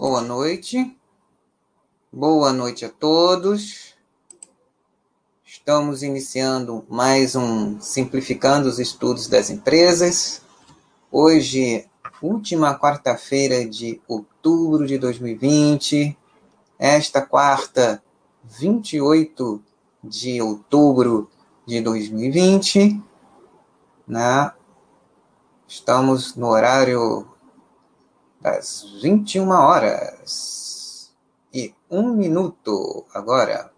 Boa noite. Boa noite a todos. Estamos iniciando mais um Simplificando os Estudos das Empresas. Hoje, última quarta-feira de outubro de 2020. Esta quarta, 28 de outubro de 2020. Né? Estamos no horário das 21 horas e um minuto agora.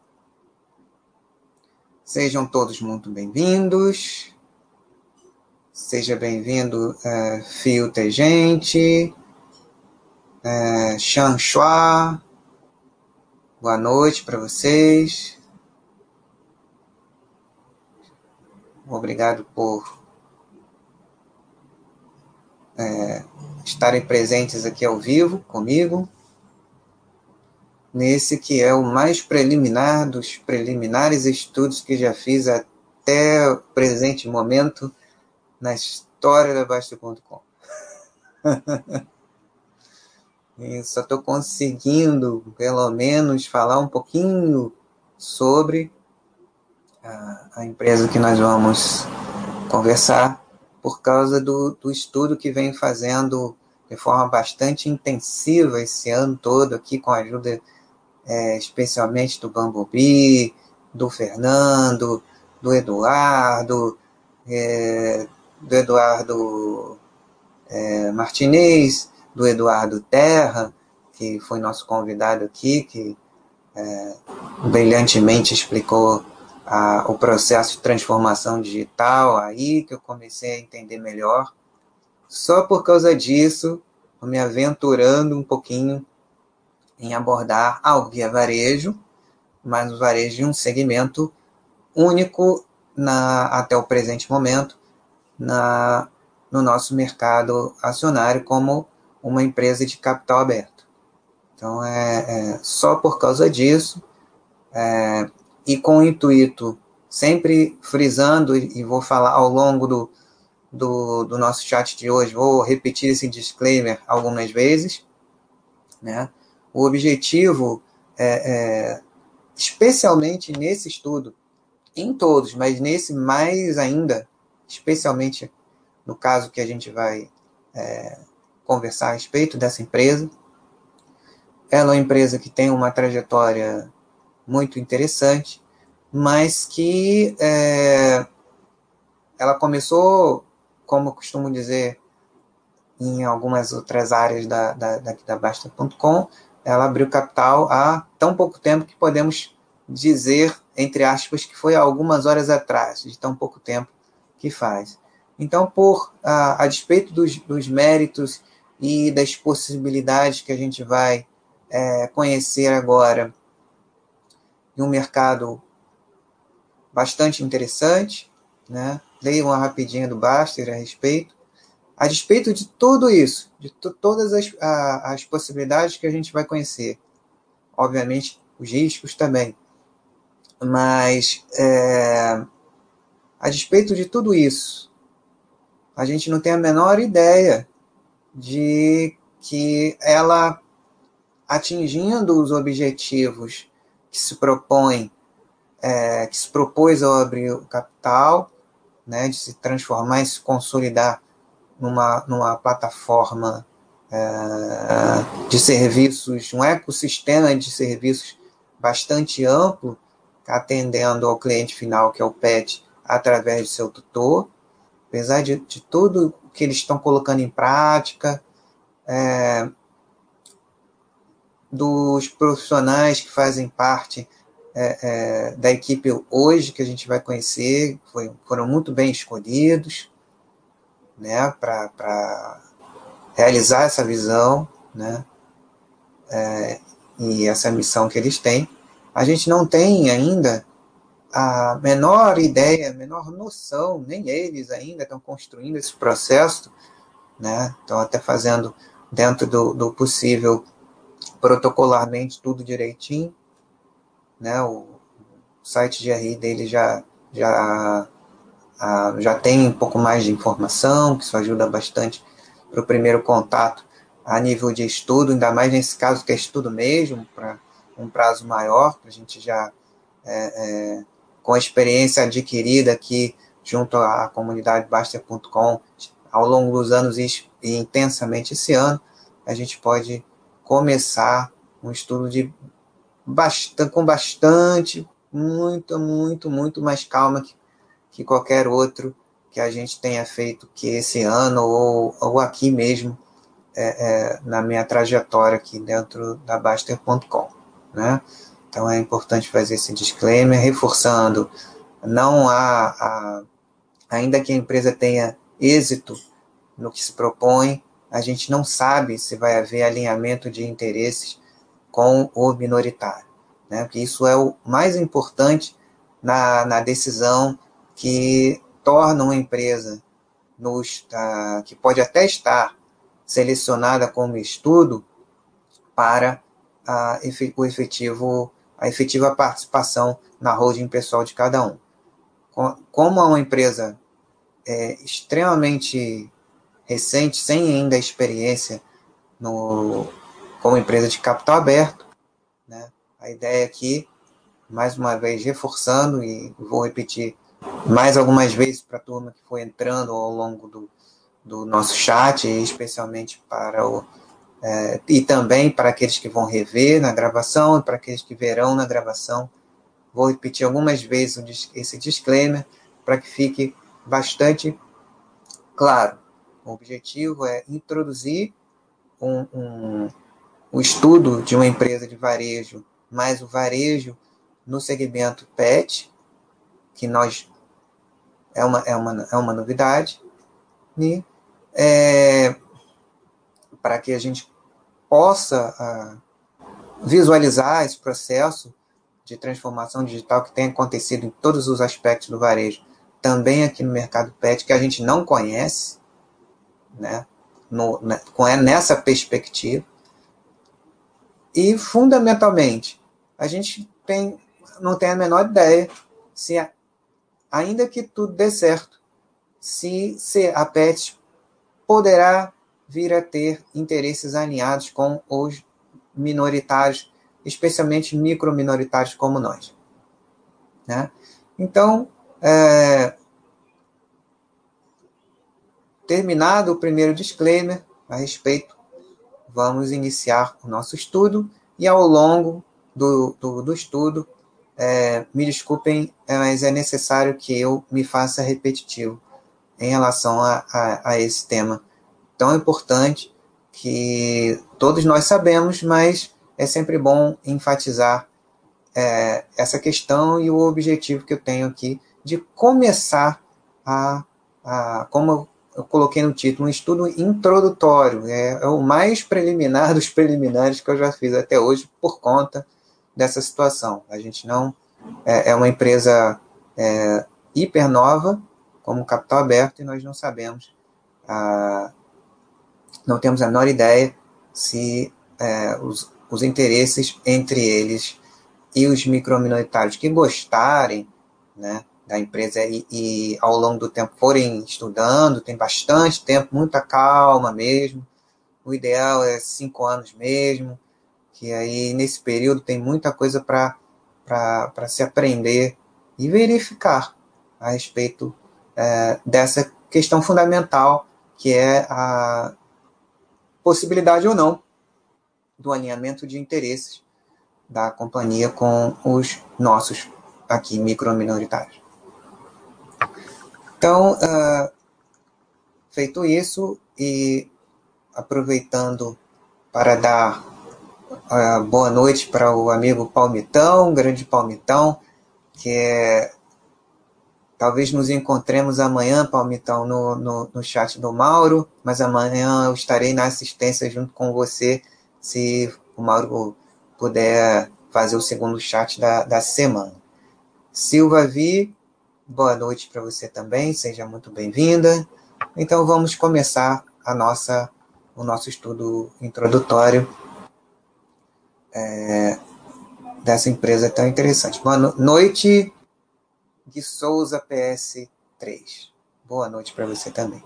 Sejam todos muito bem-vindos. Seja bem-vindo, uh, Fio Tegente, uh, Shan Shua. Boa noite para vocês. Obrigado por é, estarem presentes aqui ao vivo comigo, nesse que é o mais preliminar dos preliminares estudos que já fiz até o presente momento na história da Basta.com. e só estou conseguindo, pelo menos, falar um pouquinho sobre a, a empresa que nós vamos conversar por causa do, do estudo que vem fazendo de forma bastante intensiva esse ano todo aqui, com a ajuda é, especialmente do Bambubi, do Fernando, do Eduardo, é, do Eduardo é, Martinez, do Eduardo Terra, que foi nosso convidado aqui, que é, brilhantemente explicou a, o processo de transformação digital, aí que eu comecei a entender melhor. Só por causa disso, me aventurando um pouquinho em abordar ao via varejo, mas o varejo de um segmento único na, até o presente momento na, no nosso mercado acionário como uma empresa de capital aberto. Então, é, é só por causa disso, é, e com o intuito, sempre frisando, e vou falar ao longo do, do, do nosso chat de hoje, vou repetir esse disclaimer algumas vezes, né? O objetivo, é, é, especialmente nesse estudo, em todos, mas nesse mais ainda, especialmente no caso que a gente vai é, conversar a respeito dessa empresa. Ela é uma empresa que tem uma trajetória muito interessante, mas que é, ela começou, como costumo dizer, em algumas outras áreas da, da, daqui da Basta.com, ela abriu capital há tão pouco tempo que podemos dizer, entre aspas, que foi há algumas horas atrás, de tão pouco tempo que faz. Então, por a, a despeito dos, dos méritos e das possibilidades que a gente vai é, conhecer agora em um mercado bastante interessante, né? Leia uma rapidinha do Baster a respeito. A despeito de tudo isso, de todas as, a, as possibilidades que a gente vai conhecer, obviamente os riscos também, mas é, a despeito de tudo isso, a gente não tem a menor ideia de que ela atingindo os objetivos que se propõe, é, que se propôs ao abrir o capital, né, de se transformar e se consolidar numa, numa plataforma é, de serviços, um ecossistema de serviços bastante amplo, atendendo ao cliente final, que é o PET, através de seu tutor. Apesar de, de tudo que eles estão colocando em prática, é, dos profissionais que fazem parte é, é, da equipe hoje, que a gente vai conhecer, foi, foram muito bem escolhidos né, para realizar essa visão né, é, e essa missão que eles têm. A gente não tem ainda a menor ideia, a menor noção, nem eles ainda estão construindo esse processo, né, estão até fazendo dentro do, do possível protocolarmente tudo direitinho, né? O site de RI dele já já já tem um pouco mais de informação, que isso ajuda bastante para o primeiro contato a nível de estudo, ainda mais nesse caso que é estudo mesmo, para um prazo maior, para a gente já, é, é, com a experiência adquirida aqui junto à comunidade Baster.com ao longo dos anos e, e intensamente esse ano, a gente pode começar um estudo de com bastante, muito, muito, muito mais calma que, que qualquer outro que a gente tenha feito que esse ano ou, ou aqui mesmo é, é, na minha trajetória aqui dentro da Baster.com, né? Então é importante fazer esse disclaimer, reforçando, não há, há, ainda que a empresa tenha êxito no que se propõe, a gente não sabe se vai haver alinhamento de interesses com o minoritário, né? Porque isso é o mais importante na, na decisão que torna uma empresa que pode até estar selecionada como estudo para a, o efetivo, a efetiva participação na holding pessoal de cada um. Como é uma empresa é, extremamente recente, sem ainda experiência no, como empresa de capital aberto, né? a ideia aqui, mais uma vez reforçando, e vou repetir mais algumas vezes para a turma que foi entrando ao longo do, do nosso chat, especialmente para o. É, e também para aqueles que vão rever na gravação e para aqueles que verão na gravação. Vou repetir algumas vezes esse disclaimer para que fique bastante claro. O objetivo é introduzir um, um, o estudo de uma empresa de varejo, mais o varejo no segmento PET, que nós é uma, é uma, é uma novidade, e é, para que a gente possa uh, visualizar esse processo de transformação digital que tem acontecido em todos os aspectos do varejo, também aqui no mercado pet, que a gente não conhece, né, no, né, com, é nessa perspectiva. E, fundamentalmente, a gente tem, não tem a menor ideia se, ainda que tudo dê certo, se, se a PET poderá vir a ter interesses alinhados com os minoritários, especialmente microminoritários como nós. Né? Então, é, terminado o primeiro disclaimer a respeito, vamos iniciar o nosso estudo e ao longo do, do, do estudo, é, me desculpem, mas é necessário que eu me faça repetitivo em relação a, a, a esse tema tão importante que todos nós sabemos, mas é sempre bom enfatizar é, essa questão e o objetivo que eu tenho aqui de começar a, a como eu coloquei no título, um estudo introdutório, é, é, o mais preliminar dos preliminares que eu já fiz até hoje por conta dessa situação. A gente não é, é uma empresa é, hiper nova, como capital aberto e nós não sabemos, não temos a menor ideia se é, os, os interesses entre eles e os microminoritários que gostarem né, da empresa e, e, ao longo do tempo forem estudando, tem bastante tempo, muita calma mesmo. O ideal é cinco anos mesmo, que aí nesse período tem muita coisa para se aprender e verificar a respeito é, dessa questão fundamental, que é a possibilidade ou não do alinhamento de interesses da companhia com os nossos aqui microminoritários. Então, uh, feito isso e aproveitando para dar uh, boa noite para o amigo Palmitão, grande Palmitão, que é Talvez nos encontremos amanhã, Palmitão, no, no, no chat do Mauro, mas amanhã eu estarei na assistência junto com você, se o Mauro puder fazer o segundo chat da, da semana. Silva Vi, boa noite para você também, seja muito bem-vinda. Então vamos começar a nossa, o nosso estudo introdutório é, dessa empresa tão interessante. Boa noite, de Souza PS3. Boa noite para você também.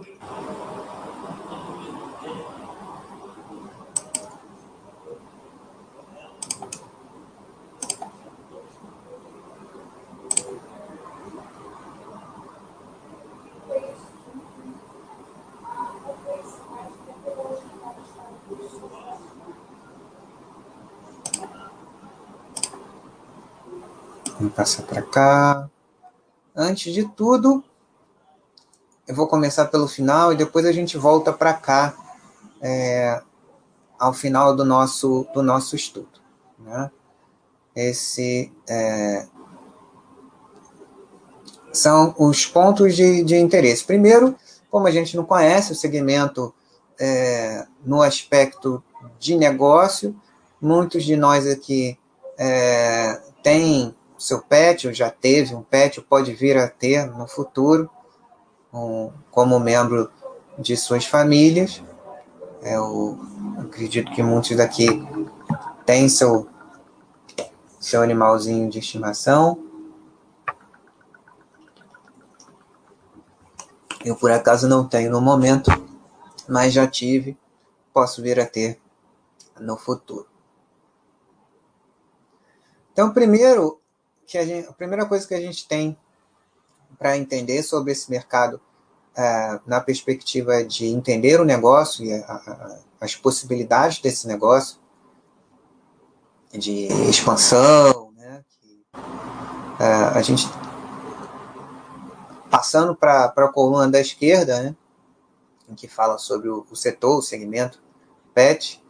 Passar para cá. Antes de tudo, eu vou começar pelo final e depois a gente volta para cá é, ao final do nosso, do nosso estudo. Né? Esse é, são os pontos de, de interesse. Primeiro, como a gente não conhece o segmento é, no aspecto de negócio, muitos de nós aqui é, têm seu pet, ou já teve um pet, ou pode vir a ter no futuro, um, como membro de suas famílias. Eu acredito que muitos daqui têm seu, seu animalzinho de estimação. Eu, por acaso, não tenho no momento, mas já tive, posso vir a ter no futuro. Então, primeiro, que a, gente, a primeira coisa que a gente tem para entender sobre esse mercado é, na perspectiva de entender o negócio e a, a, as possibilidades desse negócio de expansão, né, que, é, a gente Passando para a coluna da esquerda, né, em que fala sobre o, o setor, o segmento PET,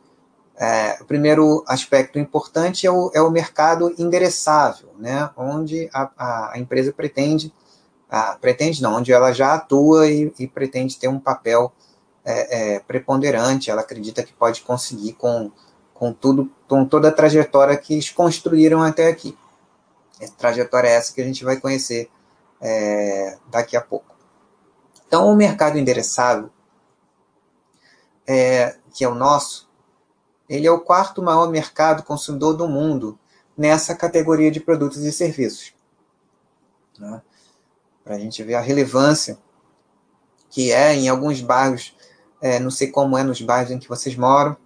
é, o primeiro aspecto importante é o, é o mercado endereçável, né, onde a, a empresa pretende, a, pretende não, onde ela já atua e, e pretende ter um papel é, é, preponderante, ela acredita que pode conseguir com, com tudo, com toda a trajetória que eles construíram até aqui. A trajetória é essa que a gente vai conhecer é, daqui a pouco. Então, o mercado endereçável, é, que é o nosso, ele é o quarto maior mercado consumidor do mundo nessa categoria de produtos e serviços. Né? Para a gente ver a relevância que é em alguns bairros, é, não sei como é nos bairros em que vocês moram,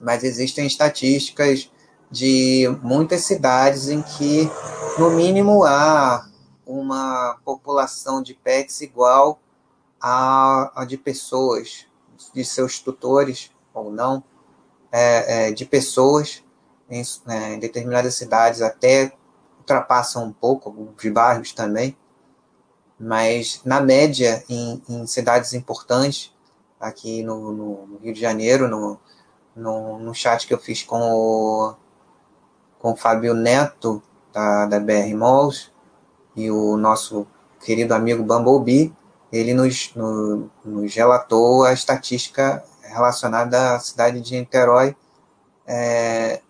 mas existem estatísticas de muitas cidades em que, no mínimo, há uma população de pets igual à, de pessoas, de seus tutores ou não, é, é, de pessoas em, é, em, determinadas cidades até ultrapassam um pouco, de bairros também, mas na média em, em cidades importantes, aqui no, no, Rio de Janeiro, no, no, no, chat que eu fiz com o, com o Fábio Neto, da, da BR Malls, e o nosso querido amigo Bumblebee, ele nos, no, nos relatou a estatística relacionada à cidade de Niterói, é,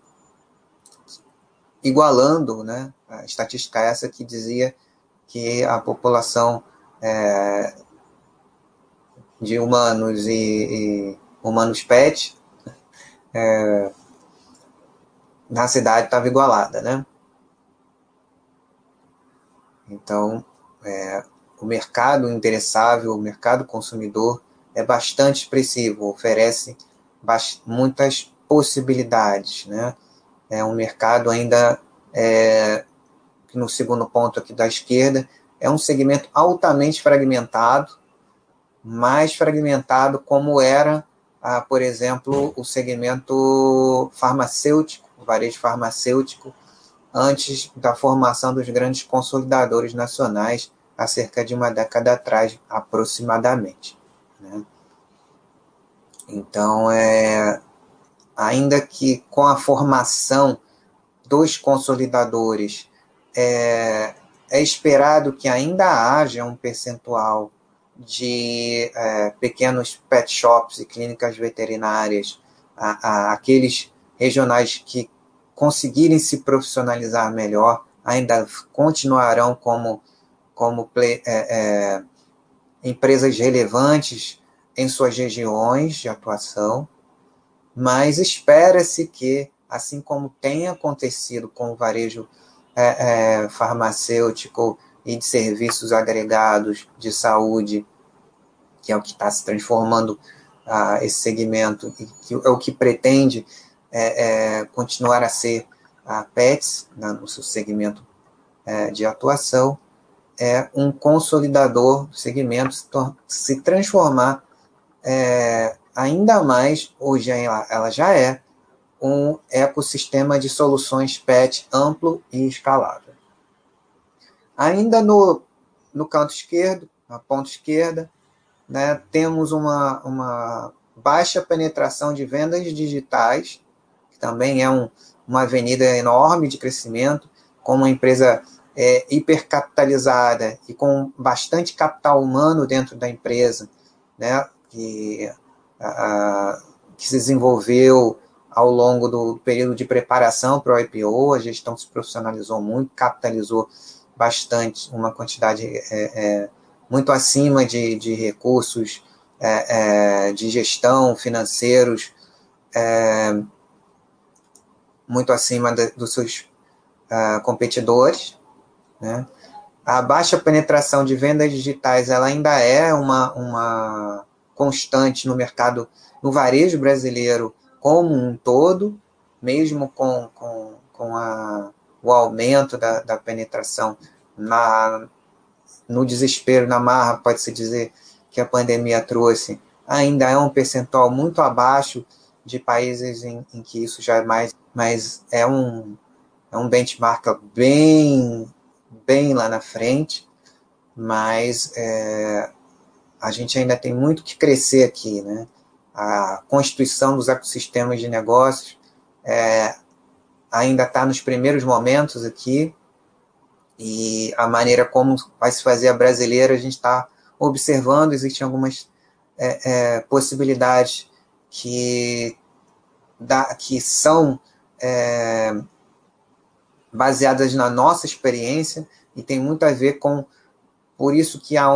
igualando né, a estatística essa que dizia que a população é, de humanos e, e humanos pet é, na cidade estava igualada, né? Então, é, o mercado interessável, o mercado consumidor é bastante expressivo, oferece muitas possibilidades, né? É um mercado ainda, é, no segundo ponto aqui da esquerda, é um segmento altamente fragmentado, mais fragmentado como era, ah, por exemplo, o segmento farmacêutico, o varejo farmacêutico, antes da formação dos grandes consolidadores nacionais, há cerca de uma década atrás, aproximadamente. Então, é, ainda que com a formação dos consolidadores, é, é esperado que ainda haja um percentual de é, pequenos pet shops e clínicas veterinárias, a, a, aqueles regionais que conseguirem se profissionalizar melhor, ainda continuarão como, como play, é, é, empresas relevantes em suas regiões de atuação, mas espera-se que, assim como tem acontecido com o varejo é, é farmacêutico e de serviços agregados de saúde, que é o que está se transformando ah, esse segmento, e que é o que pretende é, é, continuar a ser a PETS, né, no seu segmento é, de atuação, é um consolidador do segmento, se, se transformar é, ainda mais, hoje ela, ela já é, um ecossistema de soluções PET amplo e escalável. Ainda no, no canto esquerdo, na ponta esquerda, né, temos uma, uma baixa penetração de vendas digitais, que também é um, uma avenida enorme de crescimento, com uma empresa é, hipercapitalizada e com bastante capital humano dentro da empresa, né, que, a, que se desenvolveu ao longo do período de preparação para o IPO, a gestão se profissionalizou muito, capitalizou bastante, uma quantidade é, é, muito acima de, de recursos é, é de gestão financeiros, é, muito acima de, dos seus uh, competidores. Né? A baixa penetração de vendas digitais ela ainda é uma, uma constante no mercado, no varejo brasileiro como um todo, mesmo com, com, com a, o aumento da, da penetração na, no desespero, na marra, pode-se dizer, que a pandemia trouxe, ainda é um percentual muito abaixo de países em, em que isso já é mais, mas é um, é um benchmark bem, bem lá na frente, mas é, a gente ainda tem muito que crescer aqui, né? A constituição dos ecossistemas de negócios é, ainda está nos primeiros momentos aqui, e a maneira como vai se fazer a brasileira, a gente está observando, existem algumas é, é, possibilidades que, da, que são é, baseadas na nossa experiência e tem muito a ver com por isso que a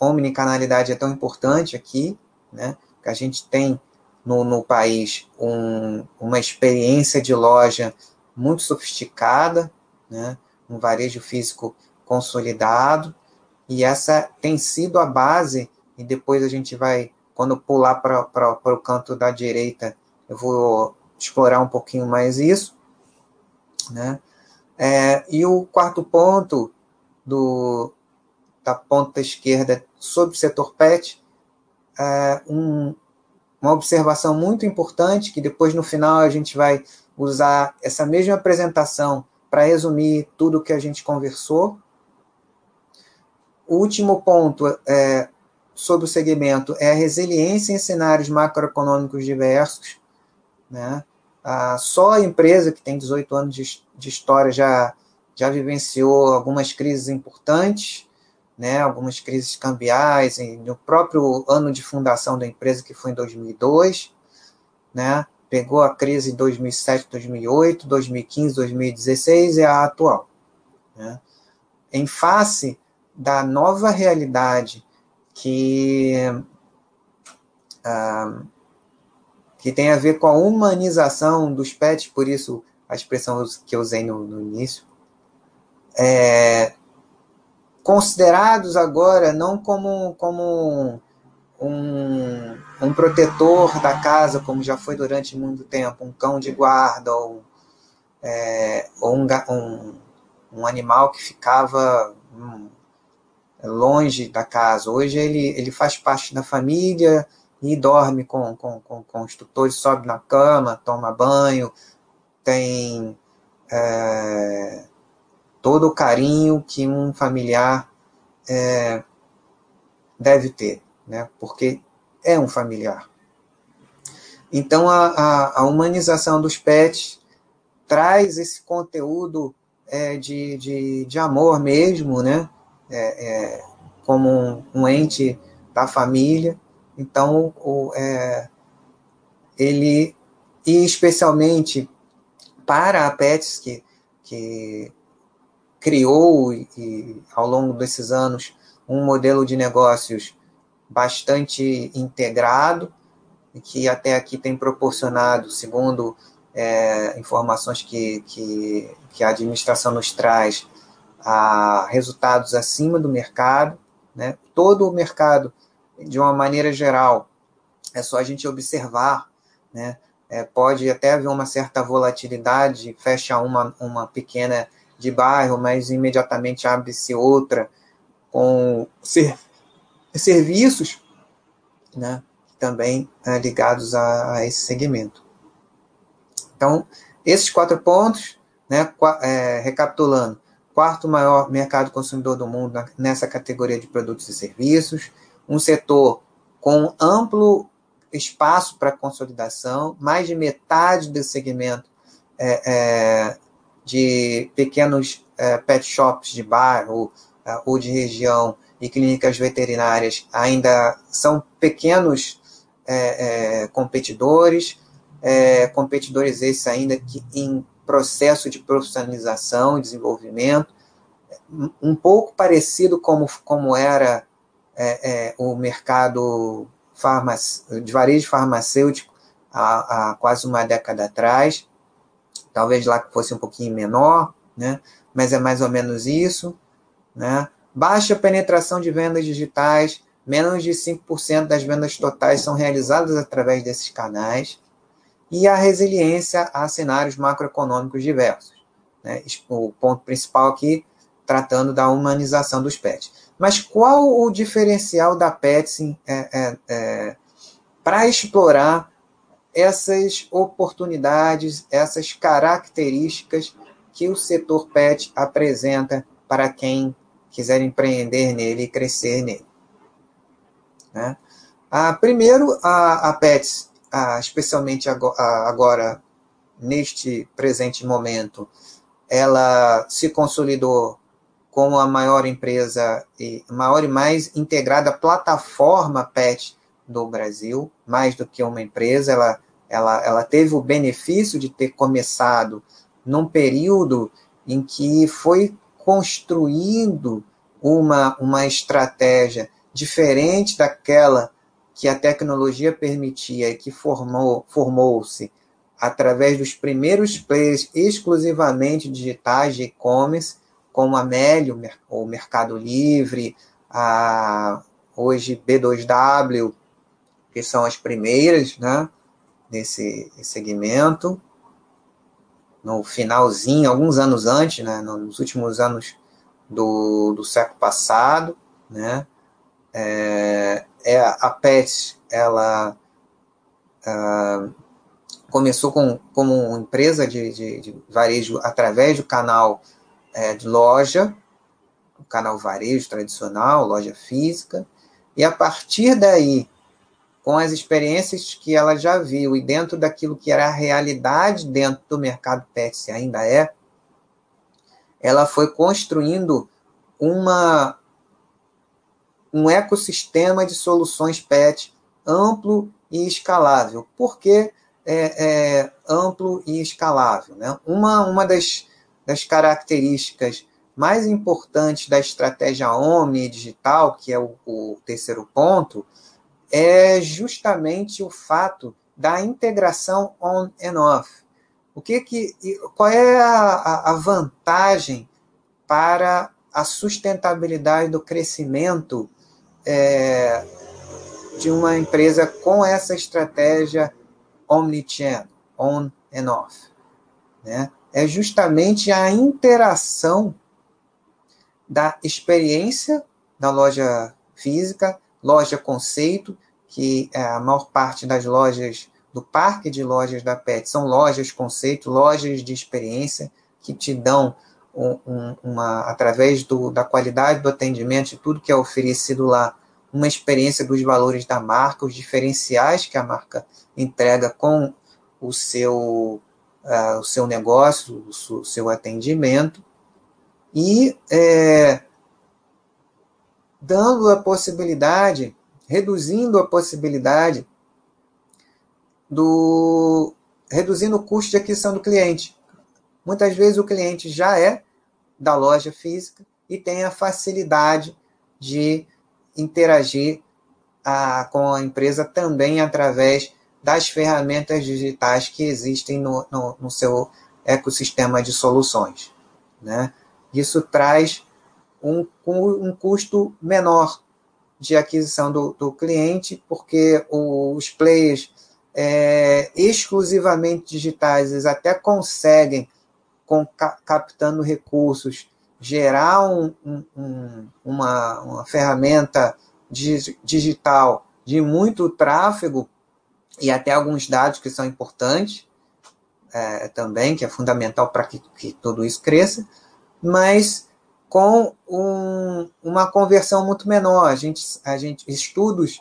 omnicanalidade é tão importante aqui, né? Que a gente tem no, no país um, uma experiência de loja muito sofisticada, né? Um varejo físico consolidado e essa tem sido a base e depois a gente vai quando pular para o canto da direita eu vou explorar um pouquinho mais isso, né? É, e o quarto ponto do, da ponta esquerda sobre o setor PET, é um, uma observação muito importante, que depois no final a gente vai usar essa mesma apresentação para resumir tudo o que a gente conversou. O último ponto é, sobre o segmento é a resiliência em cenários macroeconômicos diversos. Né? Só a empresa que tem 18 anos de, de história já, já vivenciou algumas crises importantes, né, algumas crises cambiais, no próprio ano de fundação da empresa, que foi em 2002, né, pegou a crise em 2007, 2008, 2015, 2016 e a atual. Né. Em face da nova realidade que, ah, que tem a ver com a humanização dos pets, por isso a expressão que eu usei no, no início, é, considerados agora não como, como um, um protetor da casa, como já foi durante muito tempo, um cão de guarda ou, é, ou um, um, um, animal que ficava hum, longe da casa. Hoje ele, ele faz parte da família e dorme com, com, com, com os tutores, sobe na cama, toma banho, tem é, todo o carinho que um familiar é, deve ter, né? porque é um familiar. Então, a, a, a humanização dos pets traz esse conteúdo é, de, de, de amor mesmo, né? É, é, como um, um, ente da família. Então, o, é, ele, e especialmente para a Pets, que, que criou e, ao longo desses anos um modelo de negócios bastante integrado e que até aqui tem proporcionado, segundo é, informações que, que, que, a administração nos traz, a resultados acima do mercado. Né? Todo o mercado, de uma maneira geral, é só a gente observar, né? É, pode até haver uma certa volatilidade, fecha uma, uma pequena de bairro, mas imediatamente abre-se outra com ser, serviços né, também é, ligados a, a, esse segmento. Então, esses quatro pontos, né, é, recapitulando, quarto maior mercado consumidor do mundo nessa categoria de produtos e serviços, um setor com amplo espaço para consolidação, mais de metade do segmento é, é, de pequenos é, pet shops de bairro é, ou de região e clínicas veterinárias ainda são pequenos é, é, competidores, competidores esses ainda que em processo de profissionalização e desenvolvimento, um pouco parecido como, como era o mercado de varejo farmacêutico há, há quase uma década atrás, talvez lá fosse um pouquinho menor, né? mas é mais ou menos isso. Né? Baixa penetração de vendas digitais, menos de 5% das vendas totais são realizadas através desses canais, e a resiliência a cenários macroeconômicos diversos. Né? O ponto principal aqui, tratando da humanização dos pets. Mas qual o diferencial da Petsy é, é, é, para explorar essas oportunidades, essas características que o setor pet apresenta para quem quiser empreender nele e crescer nele. Né? Ah, primeiro, a, a Pets, ah, especialmente agora, agora, neste presente momento, ela se consolidou como a maior empresa, e maior e mais integrada plataforma PET do Brasil, mais do que uma empresa, ela, ela, ela teve o benefício de ter começado num período em que foi construindo uma, uma estratégia diferente daquela que a tecnologia permitia e que formou, formou-se através dos primeiros players exclusivamente digitais de e-commerce, como a Melio, o Mercado Livre, a, hoje B2W, que são as primeiras né, nesse segmento. No finalzinho, alguns anos antes, né, nos últimos anos do, do século passado, né, é, é a PET, ela uh, começou com, como empresa de, de, de varejo através do canal é, de loja, o canal varejo tradicional, loja física, e a partir daí, com as experiências que ela já viu e dentro daquilo que era a realidade dentro do mercado pet, se ainda é, ela foi construindo uma um ecossistema de soluções PET amplo e escalável. Por que é, é, amplo e escalável? Né? Uma, uma das das características mais importantes da estratégia Omni digital, que é o, o terceiro ponto, é justamente o fato da integração on and off. O que que, qual é a, a vantagem para a sustentabilidade do crescimento é, de uma empresa com essa estratégia omnichannel, on and off? Né? é justamente a interação da experiência da loja física, loja conceito, que é a maior parte das lojas do parque de lojas da PET são lojas conceito, lojas de experiência que te dão um, um, uma através do, da qualidade do atendimento e tudo que é oferecido lá, uma experiência dos valores da marca, os diferenciais que a marca entrega com o seu uh, o seu negócio, o seu atendimento, e é, dando a possibilidade, reduzindo a possibilidade do. reduzindo o custo de aquisição do cliente. Muitas vezes o cliente já é da loja física e tem a facilidade de interagir a, ah, com a empresa também através das ferramentas digitais que existem no, no, no seu ecossistema de soluções. Né? Isso traz um, um custo menor de aquisição do, do cliente, porque os players é, exclusivamente digitais eles até conseguem, com, captando recursos, gerar um, um, uma, uma ferramenta digital de muito tráfego e até alguns dados que são importantes é, também, que é fundamental para que, que tudo isso cresça, mas com um, uma conversão muito menor. A gente, a gente estudos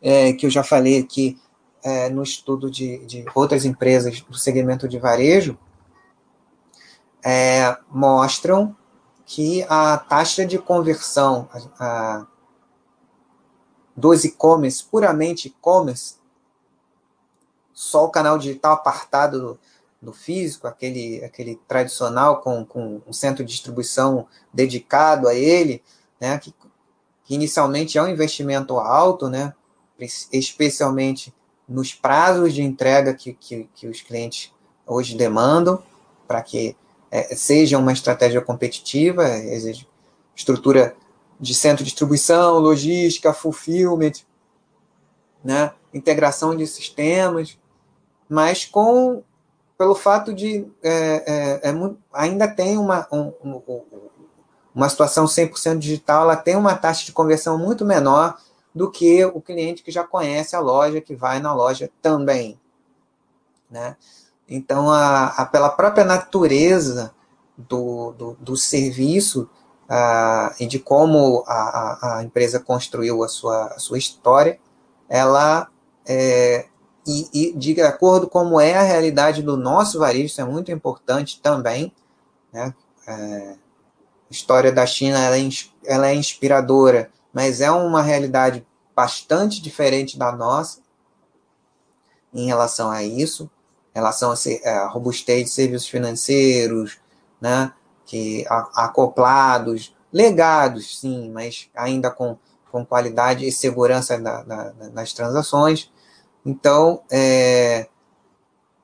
é, que eu já falei aqui é, no estudo de, de, outras empresas do segmento de varejo é, mostram que a taxa de conversão a, a, dos e-commerce, puramente e-commerce, só o canal digital apartado do, físico, aquele, aquele tradicional com, com um centro de distribuição dedicado a ele, né, que, que inicialmente é um investimento alto, né, especialmente nos prazos de entrega que, que, que os clientes hoje demandam, para que é, seja uma estratégia competitiva, exige estrutura de centro de distribuição, logística, fulfillment, né, integração de sistemas, mas com pelo fato de é, é, é ainda tem uma, um, uma situação 100% digital, ela tem uma taxa de conversão muito menor do que o cliente que já conhece a loja, que vai na loja também. Né? Então, a, a pela própria natureza do, do, do serviço a, e de como a, a, a, empresa construiu a sua, a sua história, ela, é, e, e de acordo com como é a realidade do nosso varejo, isso é muito importante também, né? É, a história da China ela é, ela é inspiradora, mas é uma realidade bastante diferente da nossa em relação a isso, em relação a, a robustez de serviços financeiros, né, que acoplados, legados, sim, mas ainda com, com qualidade e segurança na, na, nas transações. Então, é,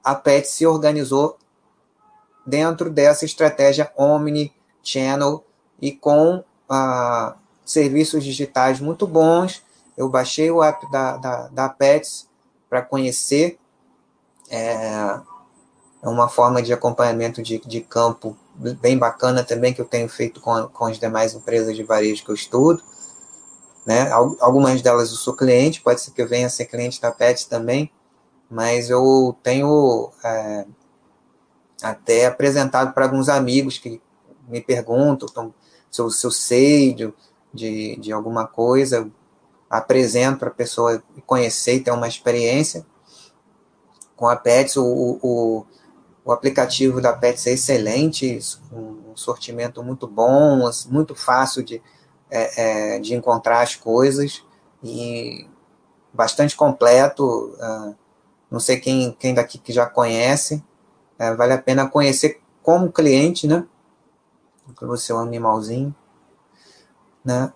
a PET se organizou dentro dessa estratégia Omni-Channel e com ah, serviços digitais muito bons. Eu baixei o app da, da, da Pets para conhecer. É, é uma forma de acompanhamento de, de campo bem bacana também que eu tenho feito com, com as demais empresas de varejo que eu estudo. Né? Algumas delas eu sou cliente, pode ser que eu venha a ser cliente da Pets também, mas eu tenho é, até apresentado para alguns amigos que me perguntam então, se, eu, se eu sei de, de, de alguma coisa, apresento para a pessoa conhecer e ter uma experiência. Com a Pets, o, o, o aplicativo da Pets é excelente, um sortimento muito bom, muito fácil de, é, é, de encontrar as coisas e bastante completo. Uh, não sei quem, quem daqui que já conhece, é, vale a pena conhecer como cliente, né? Você é um animalzinho, né?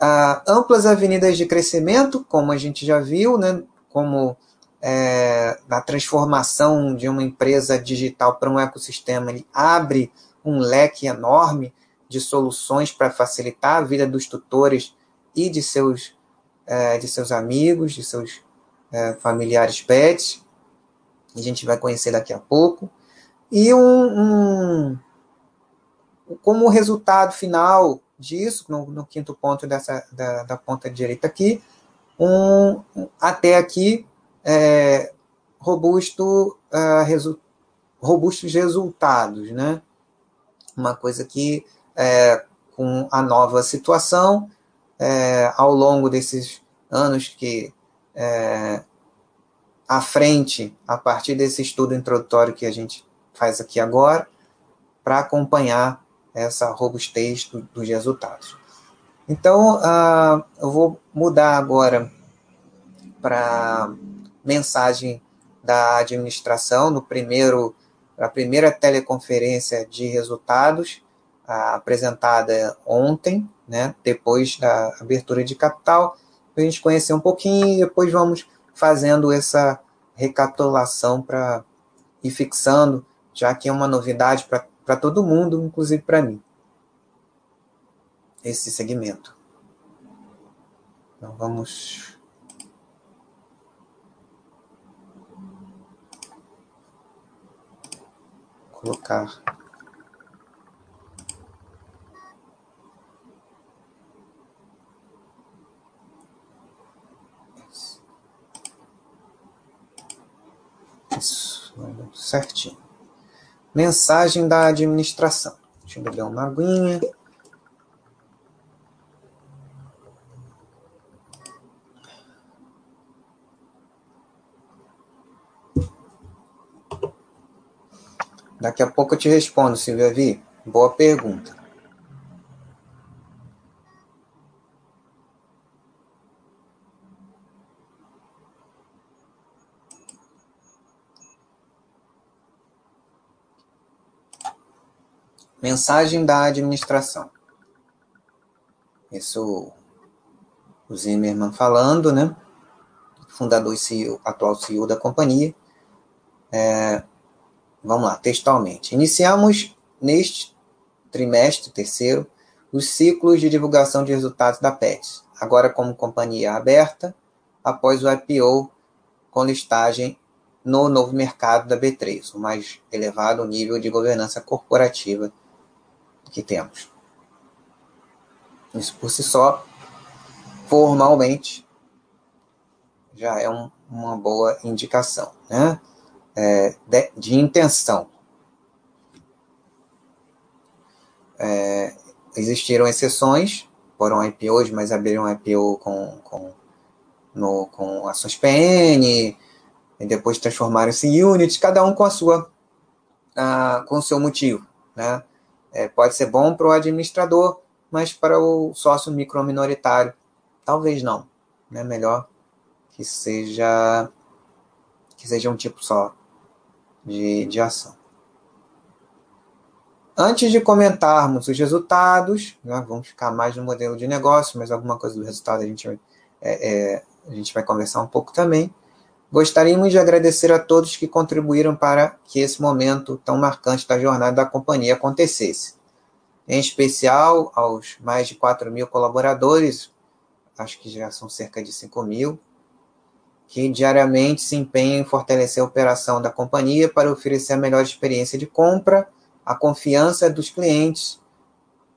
Ah, amplas avenidas de crescimento, como a gente já viu, né? Como é, transformação de uma empresa digital para um ecossistema, ele abre um leque enorme de soluções para facilitar a vida dos tutores e de seus, é, de seus amigos, de seus é, familiares pets. A gente vai conhecer daqui a pouco. E um, um como resultado final disso, no, no quinto ponto dessa, da, da, ponta direita aqui, um, até aqui, é, robusto, uh, resu robustos resultados, né? Uma coisa que, é, com a nova situação, é, ao longo desses anos que é, à frente, a partir desse estudo introdutório que a gente faz aqui agora, para acompanhar essa robustez do, dos resultados. Então, uh, eu vou mudar agora para mensagem da administração no primeiro a primeira teleconferência de resultados apresentada ontem, né, depois da abertura de capital, para a gente conhecer um pouquinho e depois vamos fazendo essa recapitulação para ir fixando, já que é uma novidade para todo mundo, inclusive para mim. Esse segmento. Então vamos colocar isso certinho. Mensagem da administração. Deixa eu beber uma aguinha. Daqui a pouco eu te respondo, Silvia Vi. Boa pergunta. Mensagem da administração. Isso o Zimmermann falando, né? Fundador e CEO, atual CEO da companhia. É, Vamos lá, textualmente. Iniciamos neste trimestre terceiro os ciclos de divulgação de resultados da PET, agora como companhia aberta, após o IPO com listagem no novo mercado da B3, o mais elevado nível de governança corporativa que temos. Isso por si só, formalmente, já é um, uma boa indicação. Né? é, de, de, intenção. É, existiram exceções, foram IPOs, mas abriram IPO com, com, no, com ações PN, e depois transformaram-se em units, cada um com a sua, a, com o seu motivo. Né? É, pode ser bom para o administrador, mas para o sócio microminoritário, talvez não. Né? Melhor que seja que seja um tipo só de, de ação. Antes de comentarmos os resultados, né, vamos ficar mais no modelo de negócio, mas alguma coisa do resultado a gente, é, é, a gente vai conversar um pouco também. Gostaríamos de agradecer a todos que contribuíram para que esse momento tão marcante da jornada da companhia acontecesse. Em especial aos mais de 4 mil colaboradores, acho que já são cerca de 5 mil, que diariamente se empenha em fortalecer a operação da companhia para oferecer a melhor experiência de compra, a confiança dos clientes,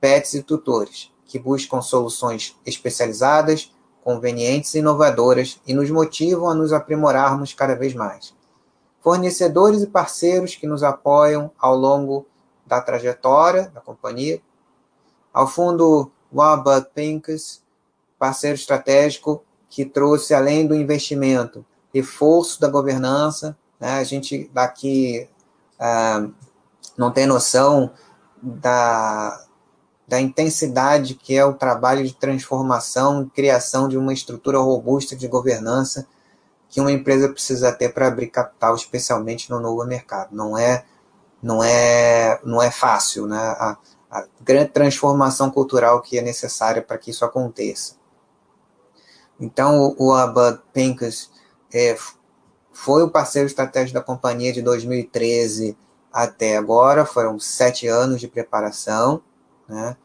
pets e tutores, que buscam soluções especializadas, convenientes e inovadoras e nos motivam a nos aprimorarmos cada vez mais. Fornecedores e parceiros que nos apoiam ao longo da trajetória da companhia. Ao fundo Warburg Pincus, parceiro estratégico que trouxe, além do investimento, reforço da governança. Né? A gente daqui ah, não tem noção da, da intensidade que é o trabalho de transformação e criação de uma estrutura robusta de governança que uma empresa precisa ter para abrir capital, especialmente no novo mercado. Não é, não é, não é fácil, né? A, a grande transformação cultural que é necessária para que isso aconteça. Então, o, Abad Pincus é, foi o parceiro estratégico da companhia de 2013 até agora, foram sete anos de preparação, né?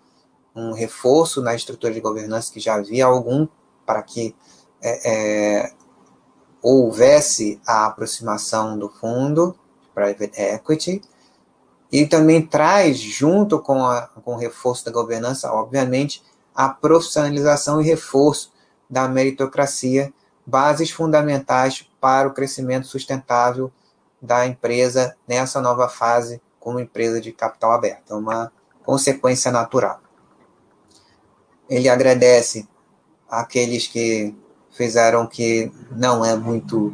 um reforço na estrutura de governança que já havia algum para que é, é, houvesse a aproximação do fundo private equity e também traz junto com, a, com o reforço da governança, obviamente, a profissionalização e reforço da meritocracia, bases fundamentais para o crescimento sustentável da empresa nessa nova fase como empresa de capital aberto, é uma consequência natural. Ele agradece àqueles que fizeram que não é muito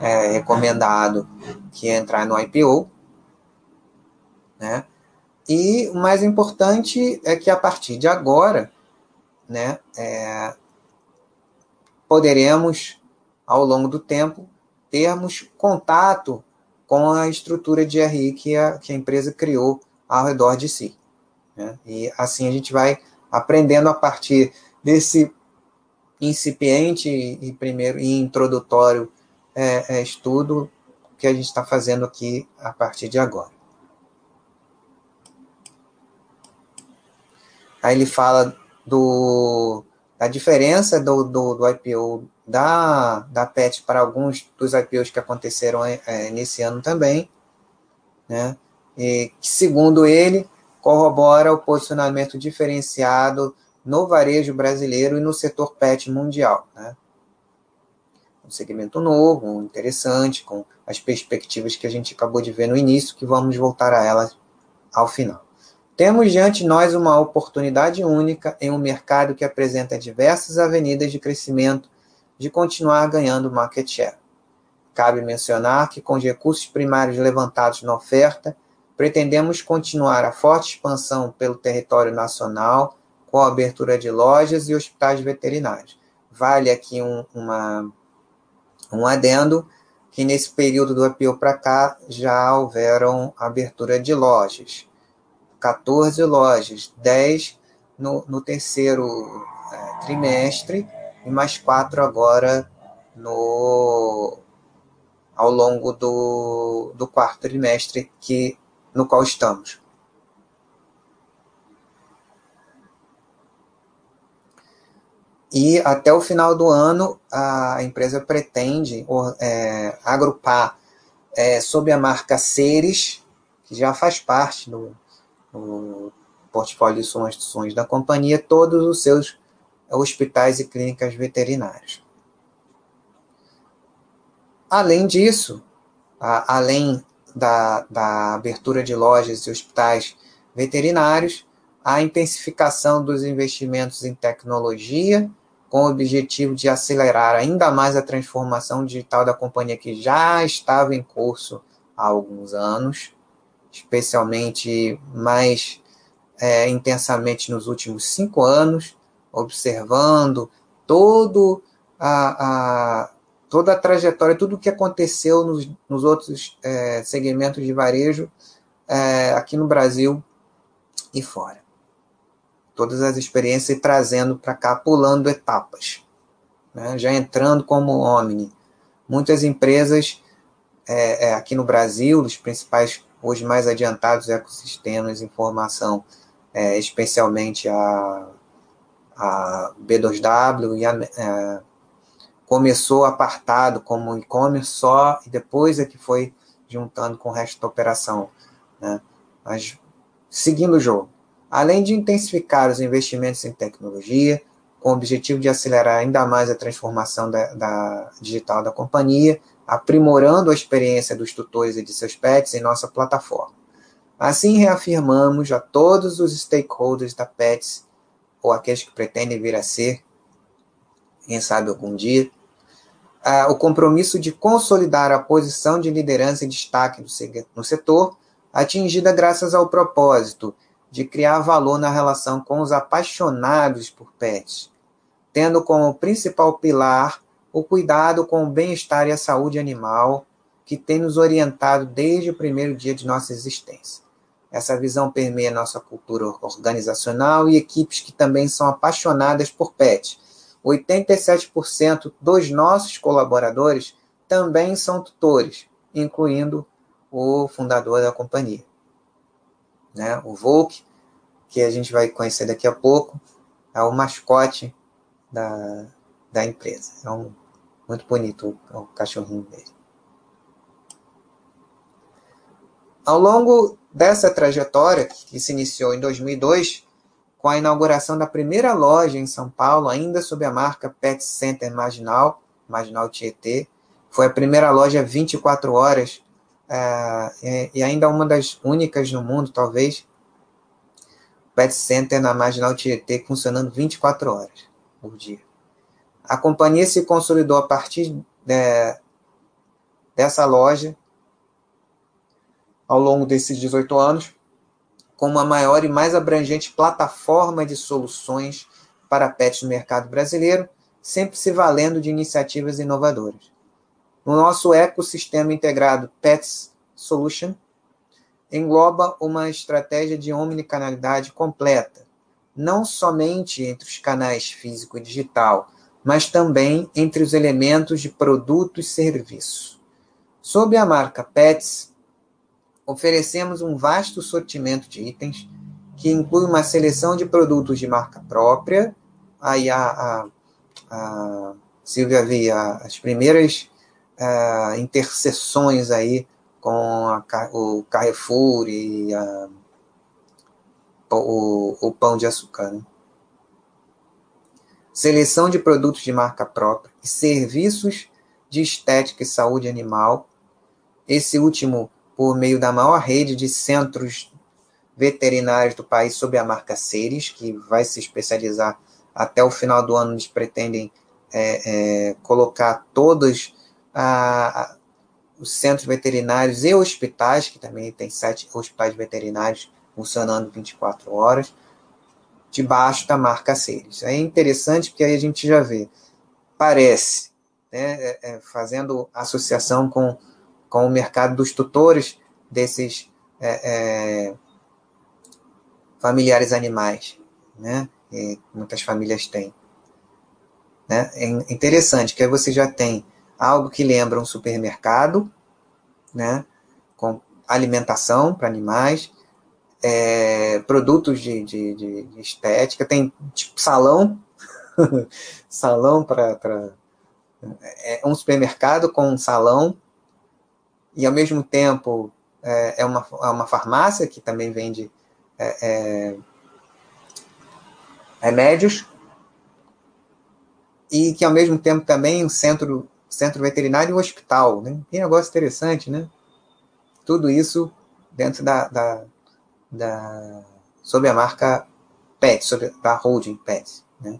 é, recomendado que entrar no IPO, né? E o mais importante é que a partir de agora, né, é, poderemos, ao longo do tempo, termos contato com a estrutura de RI que a, que a empresa criou ao redor de si. Né? E assim a gente vai aprendendo a partir desse incipiente e primeiro e introdutório é, é, estudo que a gente está fazendo aqui a partir de agora. Aí ele fala do a diferença do, do, do, IPO da, da PET para alguns dos IPOs que aconteceram é, nesse ano também, né? E que, segundo ele, corrobora o posicionamento diferenciado no varejo brasileiro e no setor PET mundial. Né? Um segmento novo, interessante, com as perspectivas que a gente acabou de ver no início, que vamos voltar a elas ao final. Temos diante de nós uma oportunidade única em um mercado que apresenta diversas avenidas de crescimento de continuar ganhando market share. Cabe mencionar que, com os recursos primários levantados na oferta, pretendemos continuar a forte expansão pelo território nacional, com a abertura de lojas e hospitais veterinários. Vale aqui um, uma, um adendo que nesse período do IPO para cá já houveram abertura de lojas. 14 lojas, 10 no, no terceiro é, trimestre e mais quatro agora no ao longo do, do quarto trimestre que no qual estamos. E até o final do ano, a empresa pretende é, agrupar é, sob a marca Ceres, que já faz parte do, do portfólio de soluções da companhia, todos os seus hospitais e clínicas veterinárias. Além disso, a, além da, da abertura de lojas e hospitais veterinários, a intensificação dos investimentos em tecnologia com o objetivo de acelerar ainda mais a transformação digital da companhia que já estava em curso há alguns anos, especialmente mais é, intensamente nos últimos cinco anos, observando todo a, a, toda a trajetória, tudo o que aconteceu nos, nos outros é, segmentos de varejo é, aqui no Brasil e fora todas as experiências e trazendo para cá, pulando etapas, né? já entrando como Omni. Muitas empresas é, é, aqui no Brasil, os principais, hoje mais adiantados ecossistemas de informação, é, especialmente a, a B2W, e a, é, começou apartado como e-commerce só, e depois é que foi juntando com o resto da operação. Né? Mas seguindo o jogo além de intensificar os investimentos em tecnologia, com o objetivo de acelerar ainda mais a transformação da, da, digital da companhia, aprimorando a experiência dos tutores e de seus pets em nossa plataforma. Assim, reafirmamos a todos os stakeholders da Pets, ou aqueles que pretendem vir a ser, quem sabe algum dia, o compromisso de consolidar a posição de liderança e destaque no setor, atingida graças ao propósito de criar valor na relação com os apaixonados por pets, tendo como principal pilar o cuidado com o bem-estar e a saúde animal, que tem nos orientado desde o primeiro dia de nossa existência. Essa visão permeia nossa cultura organizacional e equipes que também são apaixonadas por pets. 87% dos nossos colaboradores também são tutores, incluindo o fundador da companhia né? O Volk, que a gente vai conhecer daqui a pouco, é o mascote da, da empresa. É um, muito bonito o, o cachorrinho dele. Ao longo dessa trajetória, que se iniciou em 2002, com a inauguração da primeira loja em São Paulo, ainda sob a marca Pet Center Marginal, Marginal Tietê, foi a primeira loja 24 horas é, e ainda uma das únicas no mundo, talvez, Pet Center na Marginal Tietê funcionando 24 horas por dia. A companhia se consolidou a partir de, dessa loja ao longo desses 18 anos com uma maior e mais abrangente plataforma de soluções para pets no mercado brasileiro, sempre se valendo de iniciativas inovadoras. No nosso ecossistema integrado Pets Solution, engloba uma estratégia de omnicanalidade completa, não somente entre os canais físico e digital, mas também entre os elementos de produto e serviço. Sob a marca Pets, oferecemos um vasto sortimento de itens que inclui uma seleção de produtos de marca própria. Aí a, a, a Silvia via as primeiras uh, interseções aí com a, o Carrefour e a, o, o pão de açúcar. Né? Seleção de produtos de marca própria e serviços de estética e saúde animal. Esse último por meio da maior rede de centros veterinários do país sob a marca Ceres, que vai se especializar até o final do ano. Eles pretendem é, é, colocar todos a, a, os centros veterinários e hospitais, que também tem sete hospitais veterinários funcionando 24 horas, debaixo da marca Ceres. É interessante porque aí a gente já vê, parece, né, é, é, fazendo associação com, com o mercado dos tutores desses é, é familiares animais, né? E muitas famílias têm. Né? É interessante que aí você já tem algo que lembra um supermercado, né? Com alimentação para animais, é, produtos de, de, de, estética, tem tipo salão, salão para. É um supermercado com um salão, e ao mesmo tempo é, é uma, é uma farmácia que também vende é, é, remédios e que ao mesmo tempo também um centro, centro veterinário e um hospital. Né? Que negócio interessante, né? Tudo isso dentro da, da, da sob a marca PET, sob a holding PET. Né?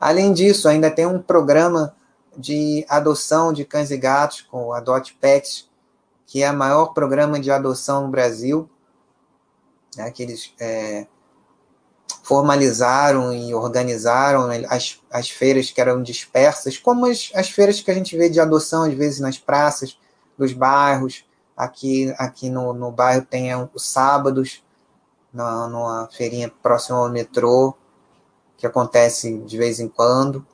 Além disso, ainda tem um programa de adoção de cães e gatos com o Adote Pets, que é o maior programa de adoção no Brasil, né, que eles é, formalizaram e organizaram né, as, as feiras que eram dispersas, como as, as feiras que a gente vê de adoção, às vezes, nas praças dos bairros. Aqui, aqui no, no bairro tem os sábados, na, numa feirinha próxima ao metrô, que acontece de vez em quando.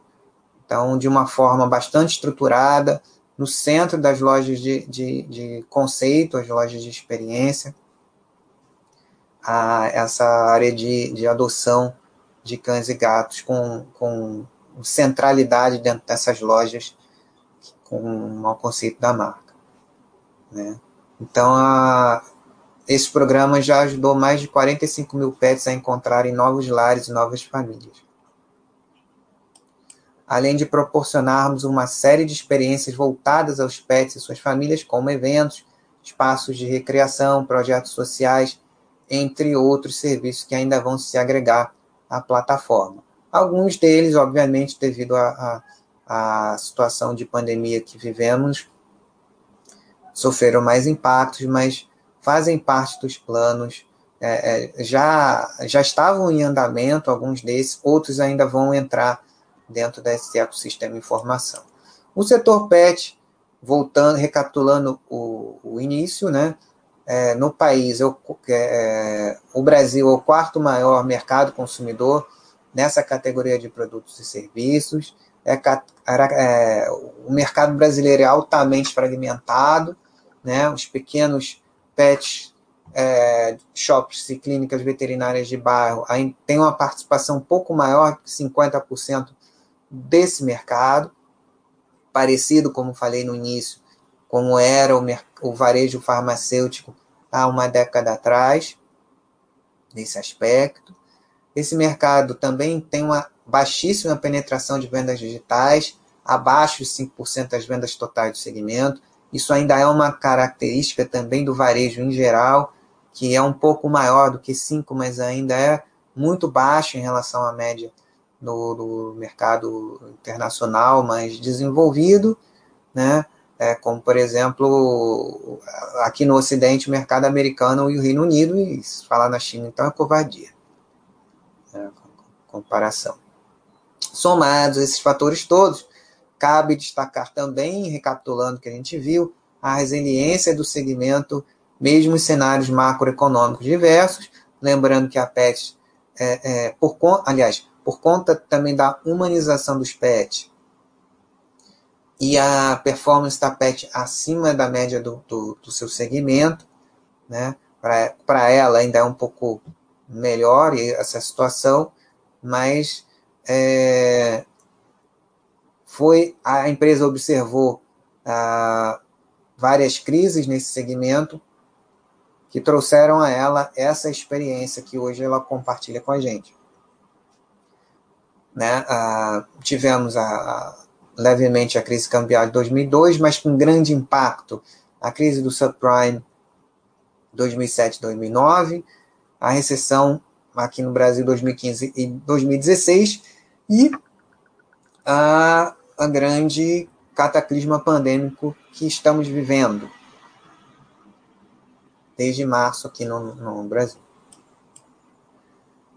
Então, de uma forma bastante estruturada, no centro das lojas de, de, de conceito, as lojas de experiência a essa área de, de adoção de cães e gatos com, com centralidade dentro dessas lojas com o conceito da marca. Né? Então, a, esse programa já ajudou mais de 45 mil pets a encontrarem novos lares e novas famílias. Além de proporcionarmos uma série de experiências voltadas aos pets e suas famílias, como eventos, espaços de recreação, projetos sociais entre outros serviços que ainda vão se agregar à plataforma. Alguns deles, obviamente, devido à, situação de pandemia que vivemos, sofreram mais impactos, mas fazem parte dos planos. É, é, já, já estavam em andamento alguns desses, outros ainda vão entrar dentro desse ecossistema de informação. O setor PET, voltando, recapitulando o, o início, né? é, no país, eu, é, o Brasil é o quarto maior mercado consumidor nessa categoria de produtos e serviços. É, é, o mercado brasileiro é altamente fragmentado, né? os pequenos pets é, shops e clínicas veterinárias de bairro têm uma participação um pouco maior que 50% desse mercado, parecido, como falei no início, como era o, o varejo farmacêutico há uma década atrás, nesse aspecto. Esse mercado também tem uma baixíssima penetração de vendas digitais, abaixo de 5% das vendas totais do segmento. Isso ainda é uma característica também do varejo em geral, que é um pouco maior do que 5%, mas ainda é muito baixo em relação à média do, do mercado internacional mais desenvolvido, né? é, como por exemplo, aqui no Ocidente, o mercado americano e o Reino Unido, e falar na China, então é covardia. Né, comparação. Somados esses fatores todos, cabe destacar também, recapitulando o que a gente viu, a resiliência do segmento, mesmo em cenários macroeconômicos diversos, lembrando que a PET, é, é, por, aliás, por conta também da humanização dos PET, e a performance da PET acima da média do, do, do seu segmento, né? Para ela ainda é um pouco melhor essa situação, mas é, foi a empresa observou ah, várias crises nesse segmento que trouxeram a ela essa experiência que hoje ela compartilha com a gente. Né? Ah, tivemos a, levemente a crise cambial de 2002, mas com grande impacto a crise do subprime 2007-2009 a recessão aqui no Brasil 2015 e 2016 e a, a grande cataclisma pandêmico que estamos vivendo desde março aqui no, no Brasil.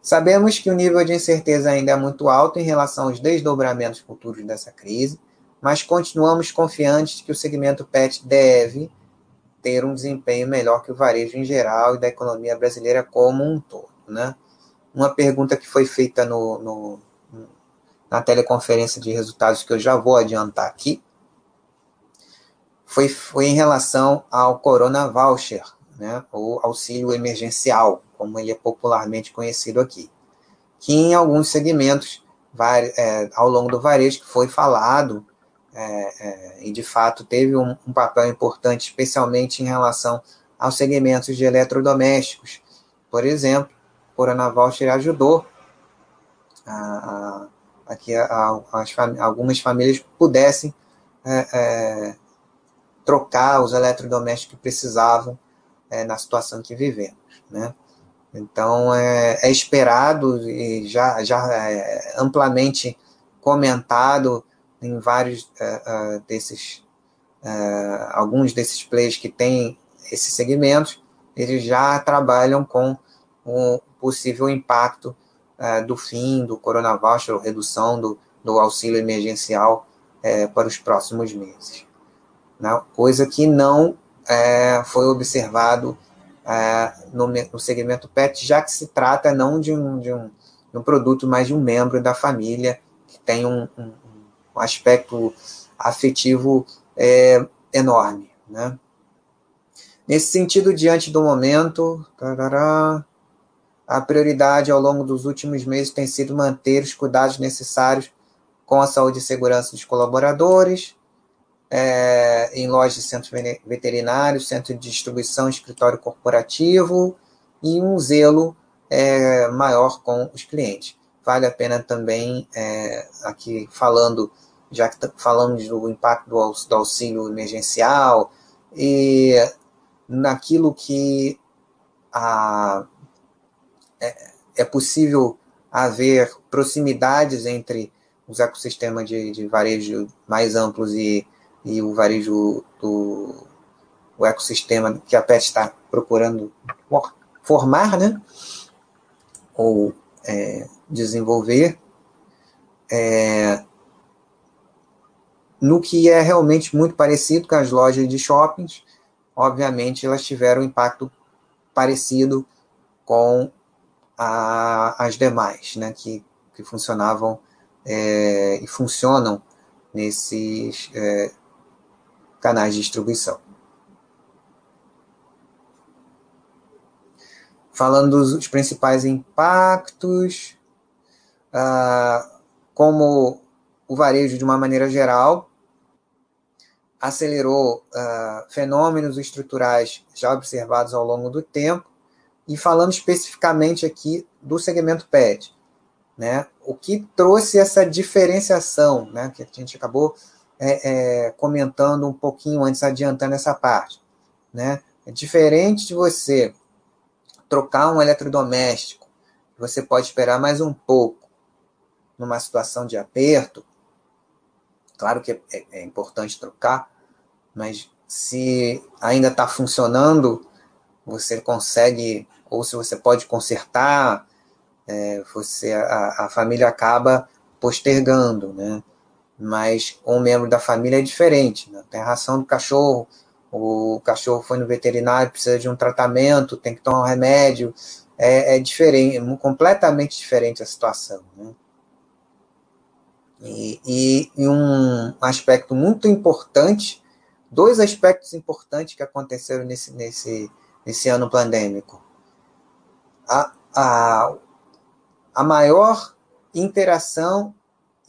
Sabemos que o nível de incerteza ainda é muito alto em relação aos desdobramentos futuros dessa crise, mas continuamos confiantes que o segmento PET deve ter um desempenho melhor que o varejo em geral e da economia brasileira como um todo. Né? Uma pergunta que foi feita no, no, na teleconferência de resultados, que eu já vou adiantar aqui, foi, foi em relação ao Corona Voucher, né, ou auxílio emergencial, como ele é popularmente conhecido aqui, que em alguns segmentos, é, ao longo do varejo, que foi falado é, é, e de fato teve um, um, papel importante, especialmente em relação aos segmentos de eletrodomésticos. Por exemplo, Corona Voucher ajudou a, a, a que a, as algumas famílias pudessem é, é, trocar os eletrodomésticos que precisavam é, na situação que vivemos. Né? Então, é, é esperado e já, já é amplamente comentado em vários uh, uh, desses, uh, alguns desses players que têm esses segmentos, eles já trabalham com o possível impacto do fim do Corona Voucher, ou redução do, do auxílio emergencial para os próximos meses. Né? Coisa que não foi observado no, no segmento PET, já que se trata não de um, de um, de um produto, mas de um membro da família que tem um, um um aspecto afetivo é, enorme. Né? Nesse sentido, diante do momento, tarará, a prioridade ao longo dos últimos meses tem sido manter os cuidados necessários com a saúde e segurança dos colaboradores, é, em lojas de centros veterinários, centro de distribuição, escritório corporativo e um zelo é, maior com os clientes. Vale a pena também, é, aqui falando já que falamos do impacto do auxílio emergencial, e naquilo que a, é, é possível haver proximidades entre os ecossistemas de, de varejo mais amplos e, e o varejo do o ecossistema que a PET está procurando formar, né? ou é, desenvolver. É, no que é realmente muito parecido com as lojas de shoppings, obviamente elas tiveram um impacto parecido com a, as demais, né, que, que funcionavam é, e funcionam nesses é, canais de distribuição. Falando dos principais impactos, ah, como o varejo de uma maneira geral acelerou uh, fenômenos estruturais já observados ao longo do tempo, e falando especificamente aqui do segmento PET. Né? O que trouxe essa diferenciação, né, que a gente acabou é, é, comentando um pouquinho antes, adiantando essa parte. Né? É diferente de você trocar um eletrodoméstico, você pode esperar mais um pouco numa situação de aperto. Claro que é, é importante trocar, mas se ainda está funcionando, você consegue, ou se você pode consertar, é, você a, a, família acaba postergando, né? Mas um membro da família é diferente. Né? Tem a ração do cachorro, o cachorro foi no veterinário, precisa de um tratamento, tem que tomar um remédio. É, é diferente, completamente diferente a situação. Né? E, e, e um aspecto muito importante dois aspectos importantes que aconteceram nesse, nesse, nesse ano pandêmico. A, a, a maior interação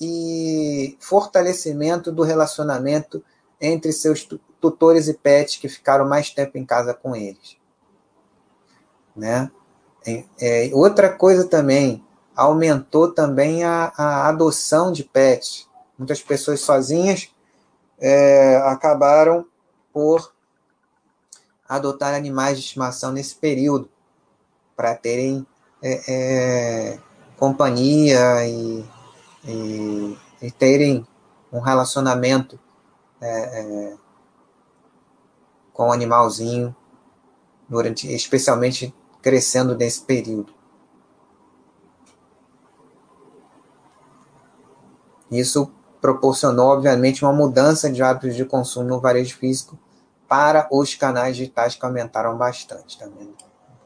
e fortalecimento do relacionamento entre seus tutores e pets que ficaram mais tempo em casa com eles. Né? É, é, outra coisa também, aumentou também a, a adoção de pets. Muitas pessoas sozinhas é, acabaram por adotar animais de estimação nesse período. para terem é, é, companhia e, e, e, terem um relacionamento é, é com o animalzinho, durante, especialmente crescendo nesse período. Isso proporcionou, obviamente, uma mudança de hábitos de consumo no varejo físico para os canais digitais que aumentaram bastante também.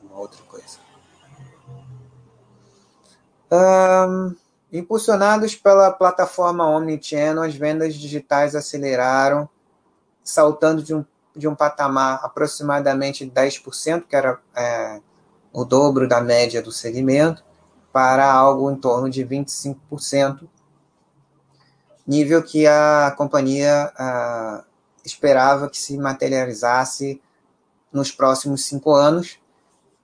Uma outra coisa. Um, impulsionados pela plataforma Omnichannel, as vendas digitais aceleraram, saltando de um, de um patamar aproximadamente 10%, que era é, o dobro da média do segmento, para algo em torno de 25%, nível que a companhia uh, esperava que se materializasse nos próximos cinco anos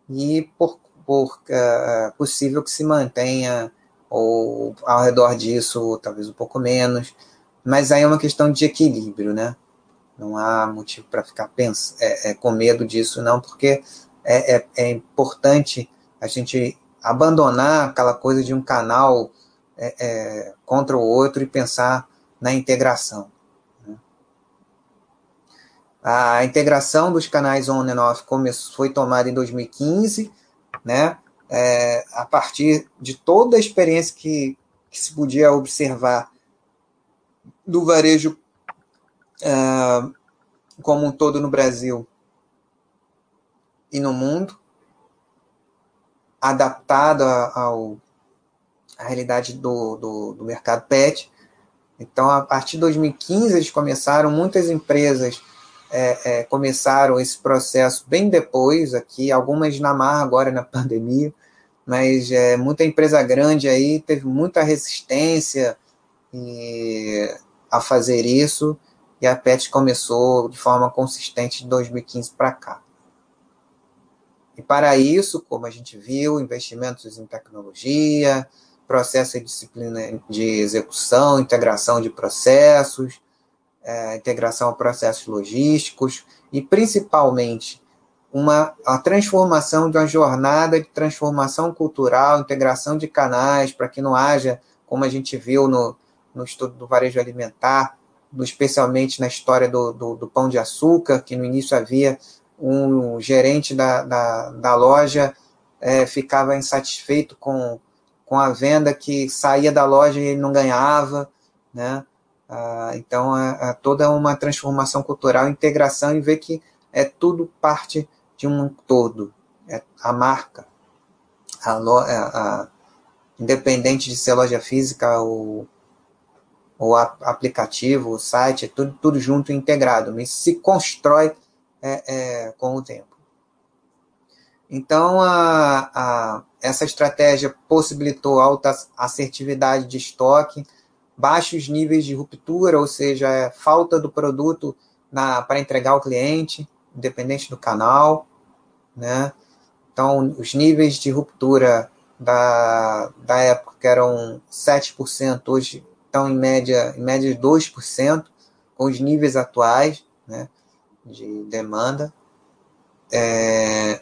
e por, por uh, possível que se mantenha ou ao redor disso, talvez um pouco menos, mas aí é uma questão de equilíbrio, né? Não há motivo para ficar pensando, é, é, com medo disso, não, porque é, é, é importante a gente abandonar aquela coisa de um canal é, é, contra o outro e pensar na integração. Né? A integração dos canais on and off foi tomada em 2015, né? É, a partir de toda a experiência que, que se podia observar do varejo é, como um todo no Brasil e no mundo, adaptado ao, à realidade do, do, do mercado pet. Então, a partir de 2015, eles começaram, muitas empresas é, é, começaram esse processo bem depois aqui, algumas na mar agora na pandemia, mas é, muita empresa grande aí teve muita resistência e, a fazer isso, e a PET começou de forma consistente de 2015 para cá. E para isso, como a gente viu, investimentos em tecnologia, processo de disciplina de execução, integração de processos, é, integração a processos logísticos e, principalmente, uma, a transformação de uma jornada de transformação cultural, integração de canais, para que não haja, como a gente viu no, no estudo do varejo alimentar, especialmente na história do, do, do pão de açúcar, que no início havia um gerente da, da, da loja é, ficava insatisfeito com com a venda que saía da loja e ele não ganhava, né? Ah, então, é, é toda uma transformação cultural, integração e ver que é tudo parte de um todo. É a marca, a, lo, é, a, independente de ser loja física ou, ou a, aplicativo, o site, é tudo, tudo junto e integrado, mas se constrói é, é, com o tempo. Então, a, a, essa estratégia possibilitou alta assertividade de estoque, baixos níveis de ruptura, ou seja, é falta do produto para entregar ao cliente, independente do canal. Né? Então, os níveis de ruptura da, da época eram 7%, hoje estão em média, em média de 2%, com os níveis atuais né, de demanda. É,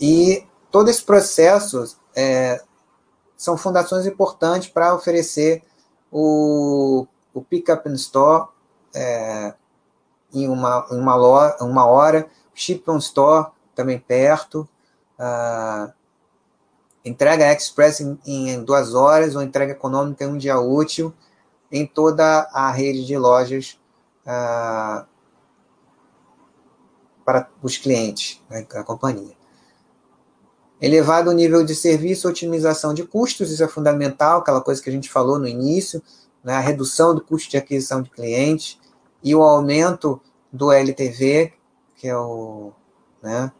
e todo esse processo é, são fundações importantes para oferecer o, o Pick-up in Store é, em uma, uma, lo, uma hora, Ship on Store também perto, uh, entrega express em, em, duas horas ou entrega econômica em um dia útil em toda a rede de lojas uh, para os clientes, né, a companhia. Elevado o nível de serviço, otimização de custos, isso é fundamental, aquela coisa que a gente falou no início, né, a redução do custo de aquisição de clientes e o aumento do LTV, que é o né,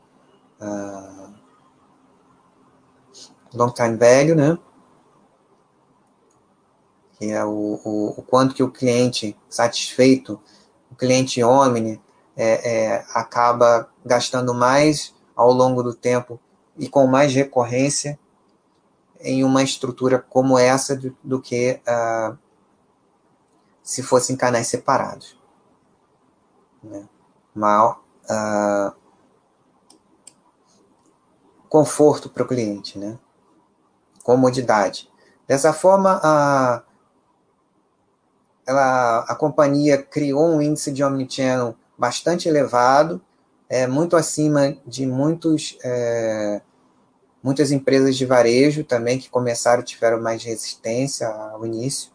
uh, long time value, né, que é o, o, o, quanto que o cliente satisfeito, o cliente Omni, é, é, acaba gastando mais ao longo do tempo e com mais recorrência em uma estrutura como essa do, do que uh, se fossem canais separados. Né? Mal, uh, conforto para o cliente, né? comodidade. Dessa forma, a, ela, a companhia criou um índice de omnichannel bastante elevado, é, muito acima de muitos, é, muitas empresas de varejo também que começaram, tiveram mais resistência ao início.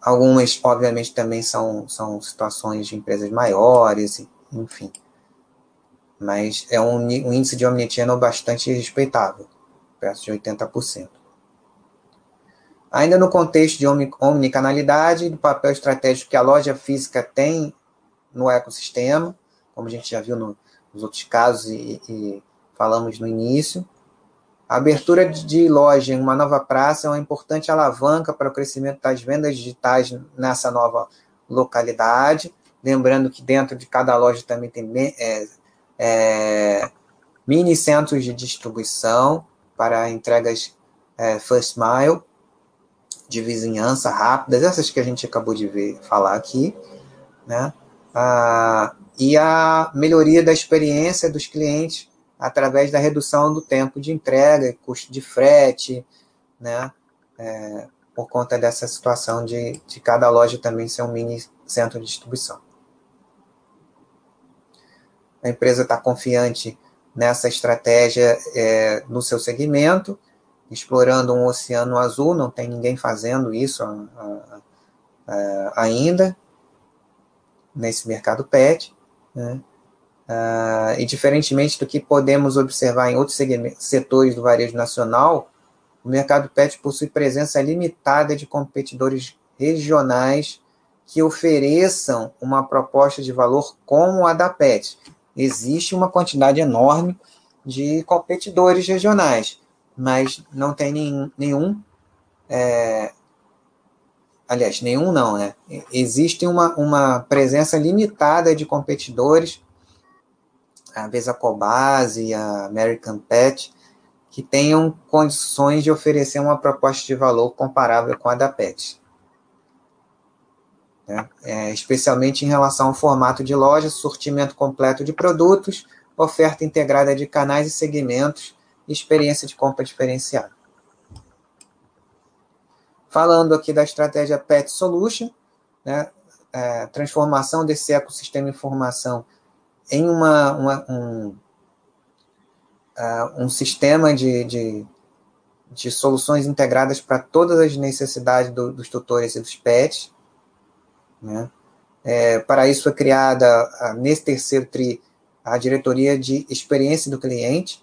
Algumas, obviamente, também são, são situações de empresas maiores, enfim. Mas é um, um índice de omnichannel bastante respeitável, perto de 80%. Ainda no contexto de omnicanalidade, do papel estratégico que a loja física tem no ecossistema, como a gente já viu no, nos outros casos e, e falamos no início. A abertura de loja em uma nova praça é uma importante alavanca para o crescimento das vendas digitais nessa nova localidade. Lembrando que dentro de cada loja também tem é, é, mini centros de distribuição para entregas é, first mile, de vizinhança rápidas, essas que a gente acabou de ver falar aqui, né? Ah, e a melhoria da experiência dos clientes através da redução do tempo de entrega, custo de frete, né? É, por conta dessa situação de, de cada loja também ser um mini centro de distribuição. A empresa está confiante nessa estratégia é, no seu segmento, explorando um oceano azul, não tem ninguém fazendo isso a, a, a, ainda nesse mercado PET. Né? Uh, e diferentemente do que podemos observar em outros setores do varejo nacional, o mercado PET possui presença limitada de competidores regionais que ofereçam uma proposta de valor como a da PET. Existe uma quantidade enorme de competidores regionais, mas não tem nenhum, nenhum é, aliás, nenhum não, né? Existe uma, uma presença limitada de competidores a Vesacobase e a American Pet, que tenham condições de oferecer uma proposta de valor comparável com a da Pet. Né? É, especialmente em relação ao formato de loja, sortimento completo de produtos, oferta integrada de canais e segmentos experiência de compra diferenciada. Falando aqui da estratégia Pet Solution, né, é, transformação desse ecossistema de informação em uma, uma um, uh, um sistema de, de, de, soluções integradas para todas as necessidades do, dos tutores e dos pets. Né? É, para isso foi criada, nesse terceiro TRI, a diretoria de experiência do cliente,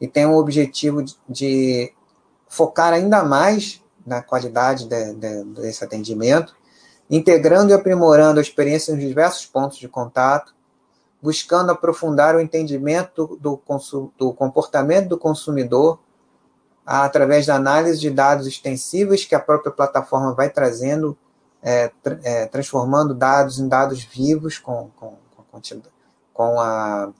e tem o objetivo de, de focar ainda mais na qualidade de, de, desse atendimento, integrando e aprimorando a experiência nos diversos pontos de contato, buscando aprofundar o entendimento do, do comportamento do consumidor através da análise de dados extensivos que a própria plataforma vai trazendo, é, é, transformando dados em dados vivos com, com, com, com a,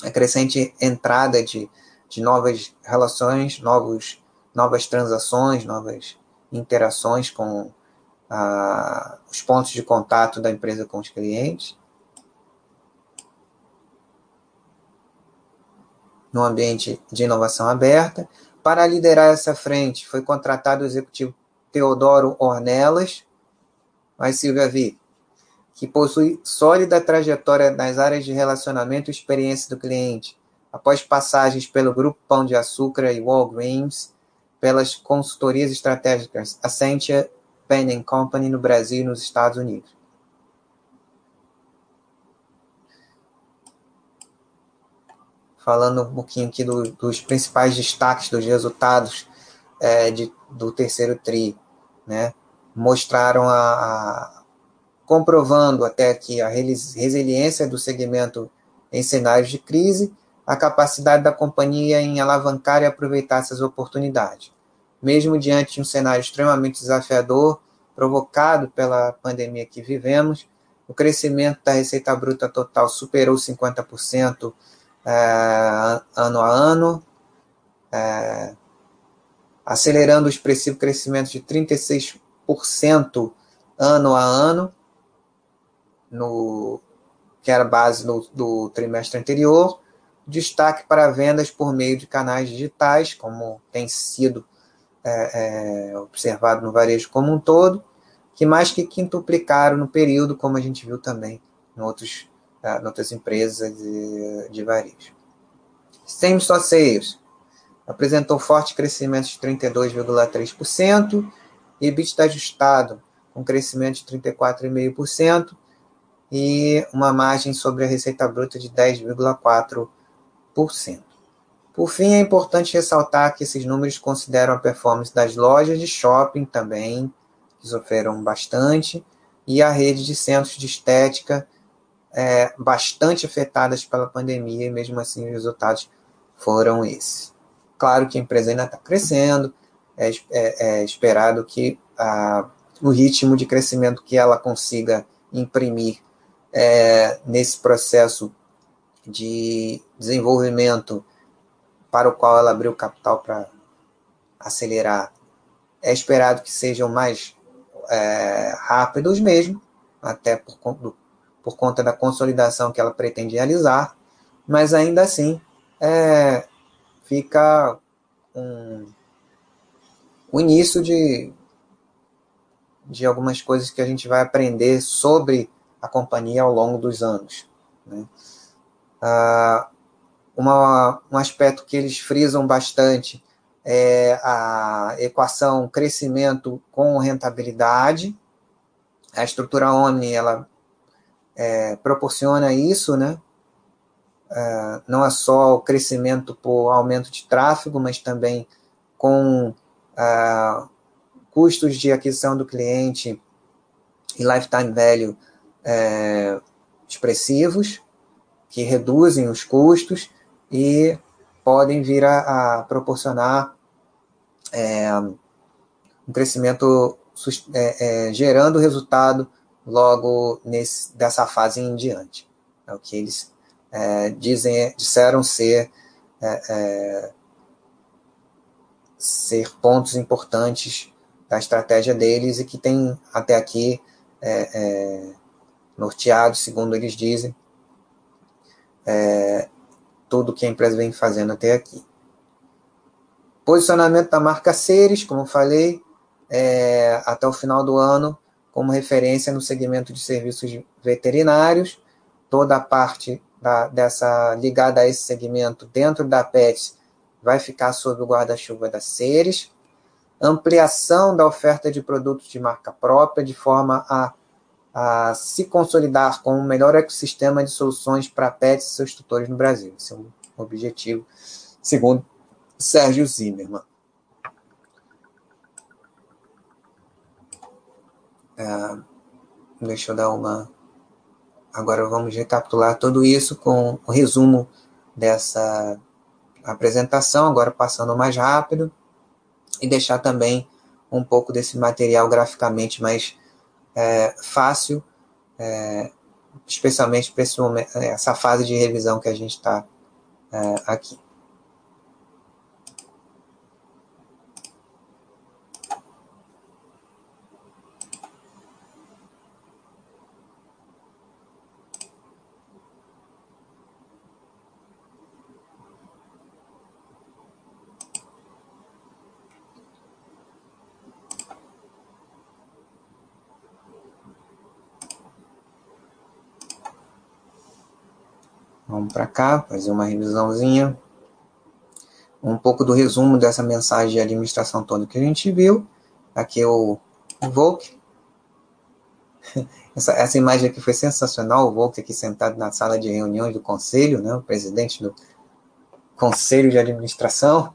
a, crescente entrada de, de novas relações, novos, novas transações, novas interações com a, os pontos de contato da empresa com os clientes. no ambiente de inovação aberta. Para liderar essa frente, foi contratado o executivo Teodoro Ornelas, mas Silvia Vi, que possui sólida trajetória nas áreas de relacionamento e experiência do cliente, após passagens pelo Grupo Pão de Açúcar e Walgreens, pelas consultorias estratégicas Accenture, Penn Company no Brasil e nos Estados Unidos. falando um pouquinho aqui do, dos principais destaques dos resultados é, de, do terceiro TRI, né? Mostraram a, a, comprovando até aqui a resiliência do segmento em cenários de crise, a capacidade da companhia em alavancar e aproveitar essas oportunidades. Mesmo diante de um cenário extremamente desafiador, provocado pela pandemia que vivemos, o crescimento da receita bruta total superou 50% é, ano a ano, é, acelerando o expressivo crescimento de 36% ano a ano, no, que era base do trimestre anterior, destaque para vendas por meio de canais digitais, como tem sido é, é, observado no varejo como um todo, que mais que quintuplicaram no período, como a gente viu também em, outros, é, em outras empresas de, de varejo. Same Store Sales apresentou forte crescimento de 32,3%, EBITDA ajustado com crescimento de 34,5% e uma margem sobre a receita bruta de 10,4%. Por fim, é importante ressaltar que esses números consideram a performance das lojas de shopping também, que sofreram bastante, e a rede de centros de estética é, bastante afetadas pela pandemia, e mesmo assim os resultados foram esses. Claro que a empresa ainda está crescendo, é, é, é, esperado que a, o ritmo de crescimento que ela consiga imprimir é, nesse processo de desenvolvimento para o qual ela abriu capital para acelerar, é esperado que sejam mais é, rápidos mesmo, até por, por, conta da consolidação que ela pretende realizar, mas ainda assim é, fica um, o início de, de algumas coisas que a gente vai aprender sobre a companhia ao longo dos anos. Né? Uh, uma, um aspecto que eles frisam bastante é a equação crescimento com rentabilidade. A estrutura Omni ela é, proporciona isso, né? Uh, não é só o crescimento por aumento de tráfego, mas também com uh, custos de aquisição do cliente e lifetime value uh, expressivos que reduzem os custos e podem vir a, a proporcionar é, um crescimento é, é, gerando resultado logo nesse, dessa fase em diante. É o que eles é, dizem, disseram ser, é, é, ser pontos importantes da estratégia deles e que tem até aqui norteado, segundo eles dizem, é, tudo que a empresa vem fazendo até aqui. Posicionamento da marca Ceres, como falei, é, até o final do ano, como referência no segmento de serviços veterinários. Toda a parte da, dessa ligada a esse segmento dentro da PET vai ficar sob o guarda-chuva da Ceres. Ampliação da oferta de produtos de marca própria, de forma a a se consolidar como o melhor ecossistema de soluções para pets e seus tutores no Brasil. Esse é um objetivo, segundo Sérgio Zimmermann. É, deixa eu dar uma. Agora vamos recapitular tudo isso com o resumo dessa apresentação, agora passando mais rápido, e deixar também um pouco desse material graficamente mais é, fácil, é, especialmente para essa fase de revisão que a gente está é, aqui. Vamos para cá, fazer uma revisãozinha. Um pouco do resumo dessa mensagem de administração toda que a gente viu. Aqui é o, Volk. Essa, essa imagem aqui foi sensacional. O Volk aqui sentado na sala de reuniões do conselho, né, o presidente do conselho de administração.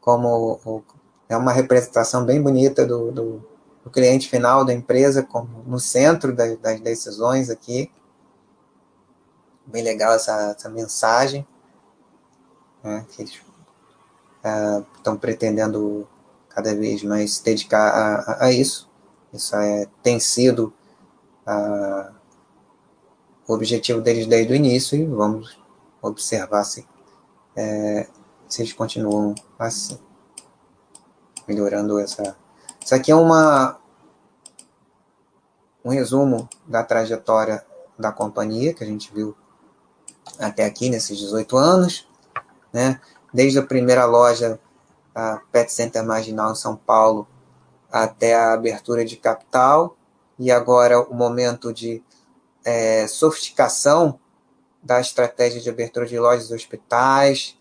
Como o, é uma representação bem bonita do, do, do cliente final da empresa, como no centro das decisões aqui bem legal essa, essa mensagem né, que eles estão uh, pretendendo cada vez mais se dedicar a, a, isso. Isso é, tem sido uh, o objetivo deles desde o início e vamos observar se, é, se eles continuam assim, melhorando essa. Isso aqui é uma um resumo da trajetória da companhia que a gente viu até aqui nesses 18 anos, né? Desde a primeira loja, a Pet Center Marginal em São Paulo, até a abertura de capital, e agora o momento de é, sofisticação da estratégia de abertura de lojas e hospitais,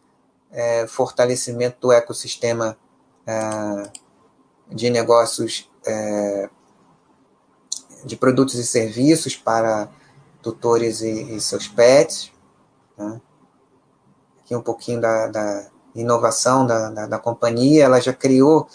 é, fortalecimento do ecossistema é, de negócios é, de produtos e serviços para tutores e, e seus pets. Né? Aqui um pouquinho da, da inovação da, da, da, companhia. Ela já criou,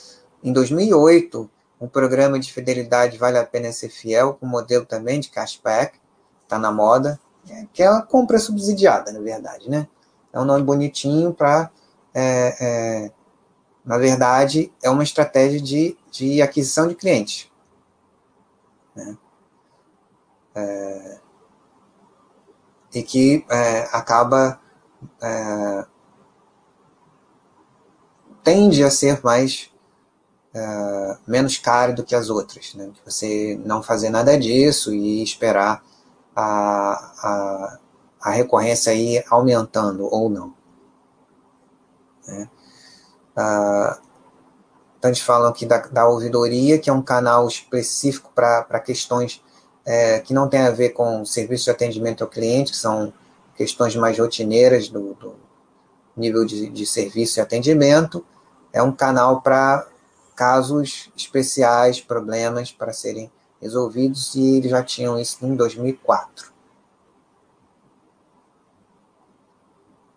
em 2008, um programa de fidelidade Vale a Pena Ser Fiel, com modelo também de cashback, está na moda, é, que é uma compra subsidiada, na verdade. Né? É um nome bonitinho para... É, é, na verdade, é uma estratégia de, de aquisição de clientes. Né? É, e que é, acaba é, tende a ser mais é, menos caro do que as outras, né? Você não fazer nada disso e esperar a, a, a recorrência aí aumentando ou não. Né? Ah, então, eles falam aqui da, da ouvidoria, que é um canal específico para questões é, que não tem a ver com serviço de atendimento ao cliente, que são questões mais rotineiras do, do nível de, de, serviço e atendimento. É um canal para casos especiais, problemas para serem resolvidos, e eles já tinham isso em 2004.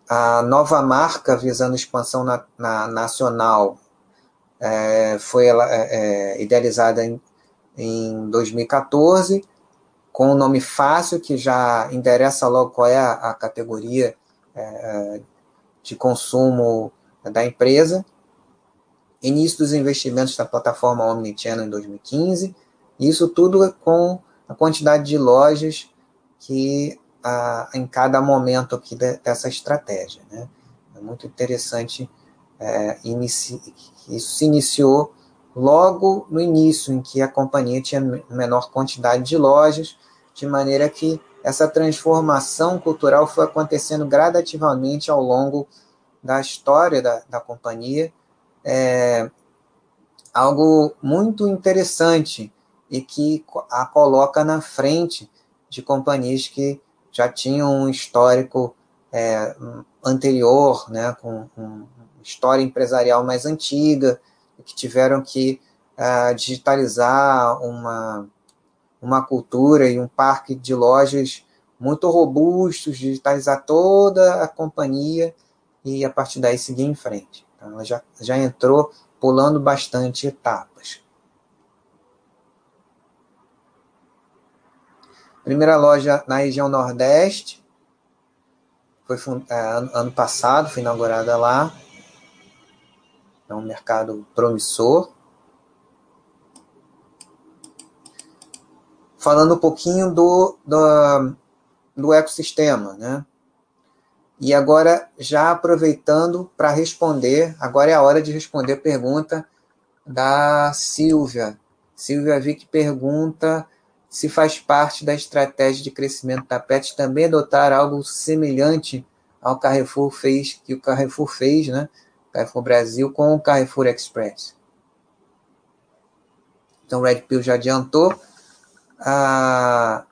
A nova marca visando expansão na, na nacional é, foi ela, é, é idealizada em, em 2014 com o um nome fácil, que já endereça logo qual é a, a categoria é, é, de consumo da empresa. Início dos investimentos da plataforma Omnichannel em 2015. Isso tudo com a quantidade de lojas que a, em cada momento aqui de, dessa estratégia. Né? É muito interessante é, inici, isso se iniciou logo no início, em que a companhia tinha menor quantidade de lojas, de maneira que essa transformação cultural foi acontecendo gradativamente ao longo da história da, da companhia. É algo muito interessante e que a coloca na frente de companhias que já tinham um histórico é, anterior, né, com, com história empresarial mais antiga, que tiveram que uh, digitalizar uma, uma cultura e um parque de lojas muito robustos, digitalizar toda a companhia e a partir daí seguir em frente. Então, ela já, já entrou pulando bastante etapas. Primeira loja na região Nordeste, foi é, ano passado, foi inaugurada lá. É um mercado promissor. falando um pouquinho do, do, do ecossistema, né? E agora, já aproveitando para responder, agora é a hora de responder a pergunta da Silvia. Silvia Vick pergunta se faz parte da estratégia de crescimento da PET também adotar algo semelhante ao Carrefour fez, que o Carrefour fez, né? Carrefour Brasil com o Carrefour Express. Então, Red Pill já adiantou. Ah,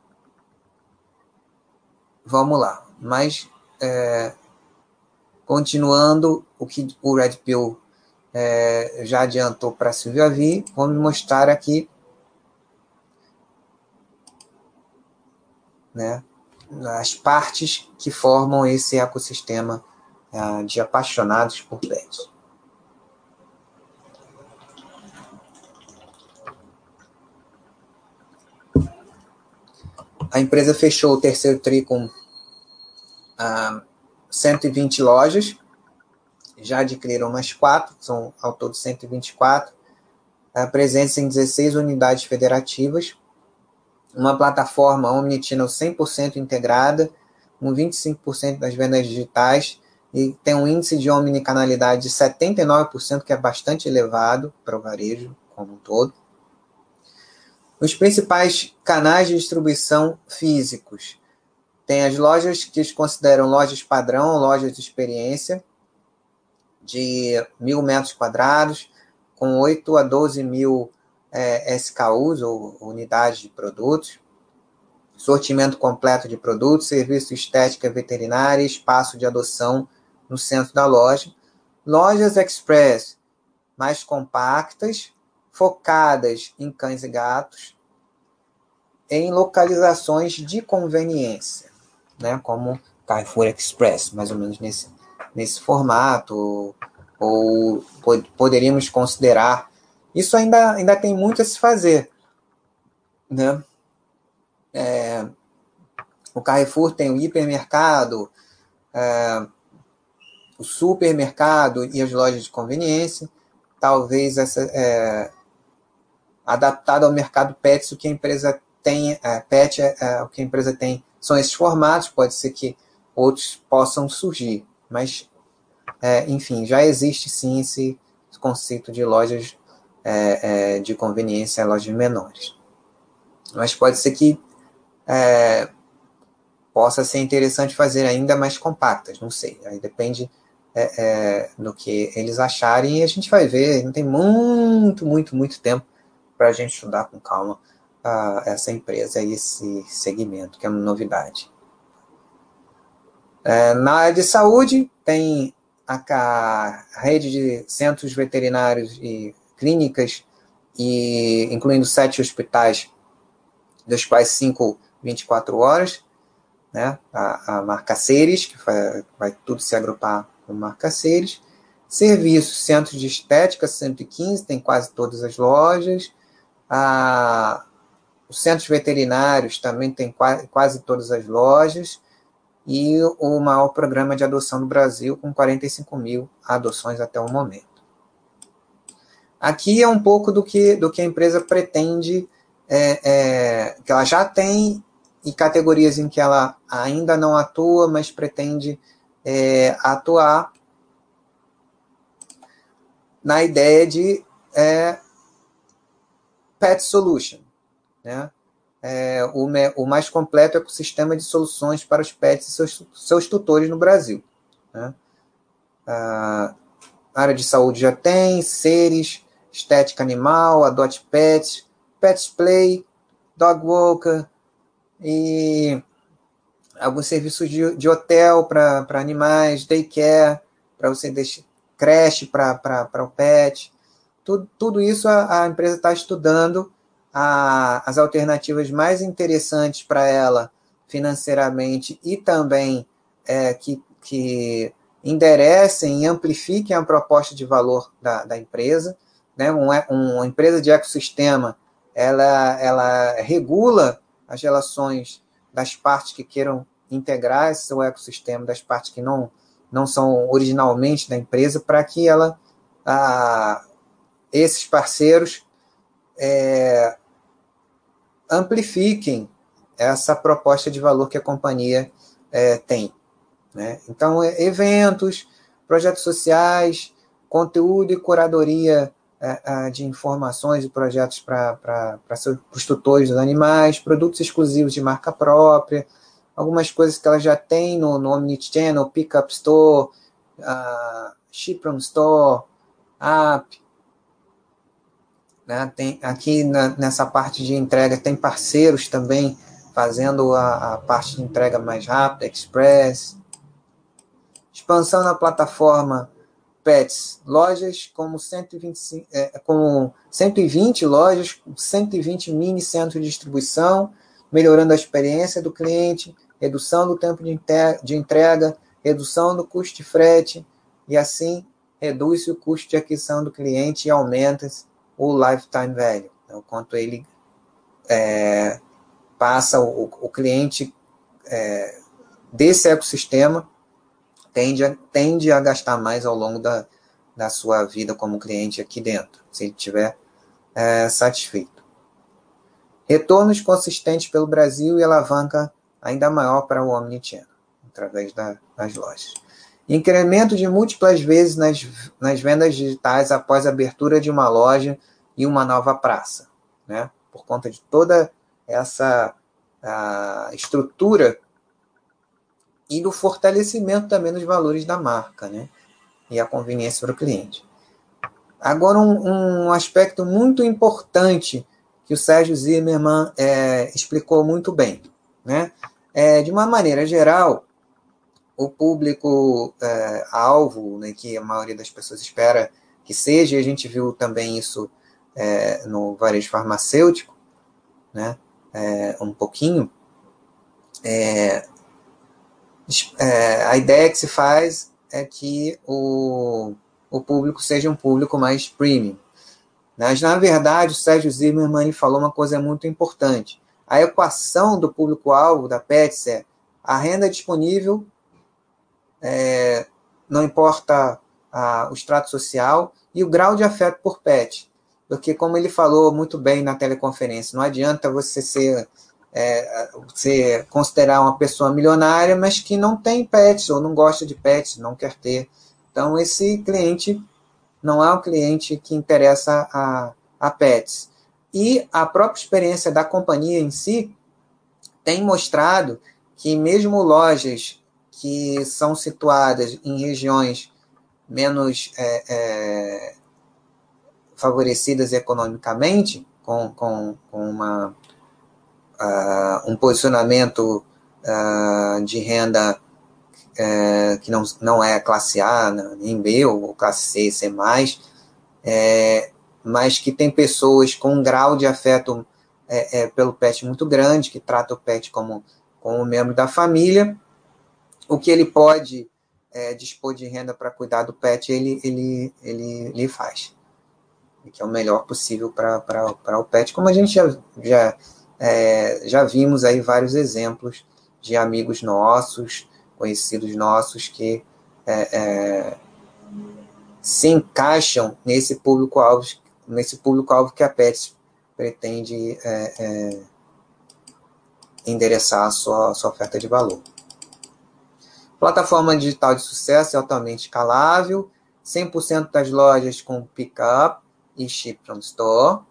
vamos lá. Mas, é, continuando o que o Red Pill é, já adiantou para Silvia Vi, vamos mostrar aqui né, as partes que formam esse ecossistema de apaixonados por pets. A empresa fechou o terceiro TRI com uh, ah, 120 lojas, já adquiriram mais quatro, são ao todo 124, uh, presentes em 16 unidades federativas, uma plataforma omnichannel 100% integrada, com 25% das vendas digitais, e tem um índice de omnicanalidade de 79%, que é bastante elevado para o varejo como um todo. Os principais canais de distribuição físicos. Tem as lojas que eles consideram lojas padrão, lojas de experiência, de mil metros quadrados, com 8 a 12 mil é, SKUs, ou unidades de produtos, sortimento completo de produtos, serviço estética veterinária espaço de adoção no centro da loja. Lojas express mais compactas, focadas em cães e gatos, em localizações de conveniência, né, como Carrefour Express, mais ou menos nesse, nesse formato, ou poderíamos considerar. Isso ainda, ainda tem muito a se fazer. Né? É, o Carrefour tem o hipermercado, é, o supermercado e as lojas de conveniência. Talvez essa, é, adaptado ao mercado pet, o que a empresa tem, é, pet, é, é, o que a empresa tem são esses formatos, pode ser que outros possam surgir, mas, é, enfim, já existe sim esse conceito de lojas é, de conveniência, lojas menores. Mas pode ser que possa ser interessante fazer ainda mais compactas, não sei, aí depende do que eles acharem e a gente vai ver, não tem muito, muito, muito tempo para a gente estudar com calma uh, essa empresa e esse segmento, que é uma novidade. É, na área de saúde, tem a, a, rede de centros veterinários e clínicas, e incluindo sete hospitais, dos quais cinco 24 horas, né? a, a marca Ceres, que vai, vai tudo se agrupar com marca Ceres. Serviços, centros de estética, 115, tem quase todas as lojas. A, os centros veterinários também tem quase, quase todas as lojas. E o maior programa de adoção no Brasil, com 45 mil adoções até o momento. Aqui é um pouco do que, do que a empresa pretende, é, é, que ela já tem, e categorias em que ela ainda não atua, mas pretende é, atuar na ideia de é, Pet Solution. Né? É, o, o, mais completo ecossistema de soluções para os pets e seus, seus tutores no Brasil. Né? A área de saúde já tem, seres, estética animal, adote pets, pets play, dog walker e alguns serviços de, de hotel para animais, daycare, para você deixar creche para o pet. Tudo, tudo isso a, a empresa está estudando a, as alternativas mais interessantes para ela financeiramente e também é, que, que enderecem e amplifiquem a proposta de valor da, da empresa. Né? Um, uma empresa de ecossistema ela, ela regula as relações das partes que queiram integrar esse seu ecossistema, das partes que não, não são originalmente da empresa, para que ela, a, esses parceiros é, amplifiquem essa proposta de valor que a companhia é, tem. Né? Então, é, eventos, projetos sociais, conteúdo e curadoria de informações e projetos para os tutores dos animais, produtos exclusivos de marca própria, algumas coisas que ela já tem no, no Omnichannel, Pickup Store, uh, Ship from Store, App, né? Tem, aqui na, nessa parte de entrega tem parceiros também fazendo a, a parte de entrega mais rápida, Express. Expansão na plataforma Pets, lojas como 125, é, com 120 lojas, 120 mini centros de distribuição, melhorando a experiência do cliente, redução do tempo de entrega, redução do custo de frete, e assim reduz o custo de aquisição do cliente e aumenta o lifetime value, né, o quanto ele é, passa o, o cliente é, desse ecossistema tende a, tende a gastar mais ao longo da, da sua vida como cliente aqui dentro, se ele estiver é, satisfeito. Retornos consistentes pelo Brasil e alavanca ainda maior para o Omnichannel, através da, das lojas. Incremento de múltiplas vezes nas, nas vendas digitais após a abertura de uma loja e uma nova praça, né? Por conta de toda essa estrutura e do fortalecimento também dos valores da marca, né? E a conveniência para o cliente. Agora, um, um aspecto muito importante que o Sérgio Zimmermann é, explicou muito bem, né? É, de uma maneira geral, o público é, alvo, né, que a maioria das pessoas espera que seja, e a gente viu também isso é, no varejo farmacêutico, né, é, um pouquinho, é, a ideia que se faz é que o, o público seja um público mais premium. Mas, na verdade, o Sérgio Zimmermann falou uma coisa muito importante. A equação do público-alvo da Pets é a renda disponível, é, não importa a, o extrato social, e o grau de afeto por pet. Porque, como ele falou muito bem na teleconferência, não adianta você ser é, você considerar uma pessoa milionária, mas que não tem pets ou não gosta de pets, não quer ter. Então, esse cliente não é um cliente que interessa a, a pets. E a própria experiência da companhia em si tem mostrado que, mesmo lojas que são situadas em regiões menos é, é, favorecidas economicamente, com, com, com uma uh, um posicionamento uh, de renda uh, que não, não é classe A, nem B, ou classe C, C+, é, mas que tem pessoas com um grau de afeto é, é, pelo pet muito grande, que trata o pet como, como um membro da família, o que ele pode dispor de renda para cuidar do pet, ele, ele, ele, ele faz. Que é o melhor possível para o pet, como a gente já, já é, já vimos aí vários exemplos de amigos nossos, conhecidos nossos, que é, é, se encaixam nesse público-alvo nesse público-alvo que a Pets pretende é, é, endereçar a sua, sua oferta de valor. Plataforma digital de sucesso é altamente escalável, 100% das lojas com pick-up e ship from store,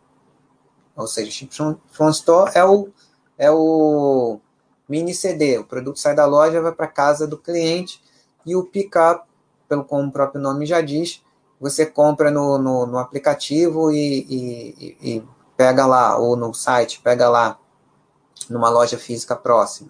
ou seja, Chip from Store é o, é o mini CD. O produto sai da loja, vai para casa do cliente e o pick-up, pelo como o próprio nome já diz, você compra no, no, no aplicativo e, e, e, pega lá, ou no site, pega lá numa loja física próxima.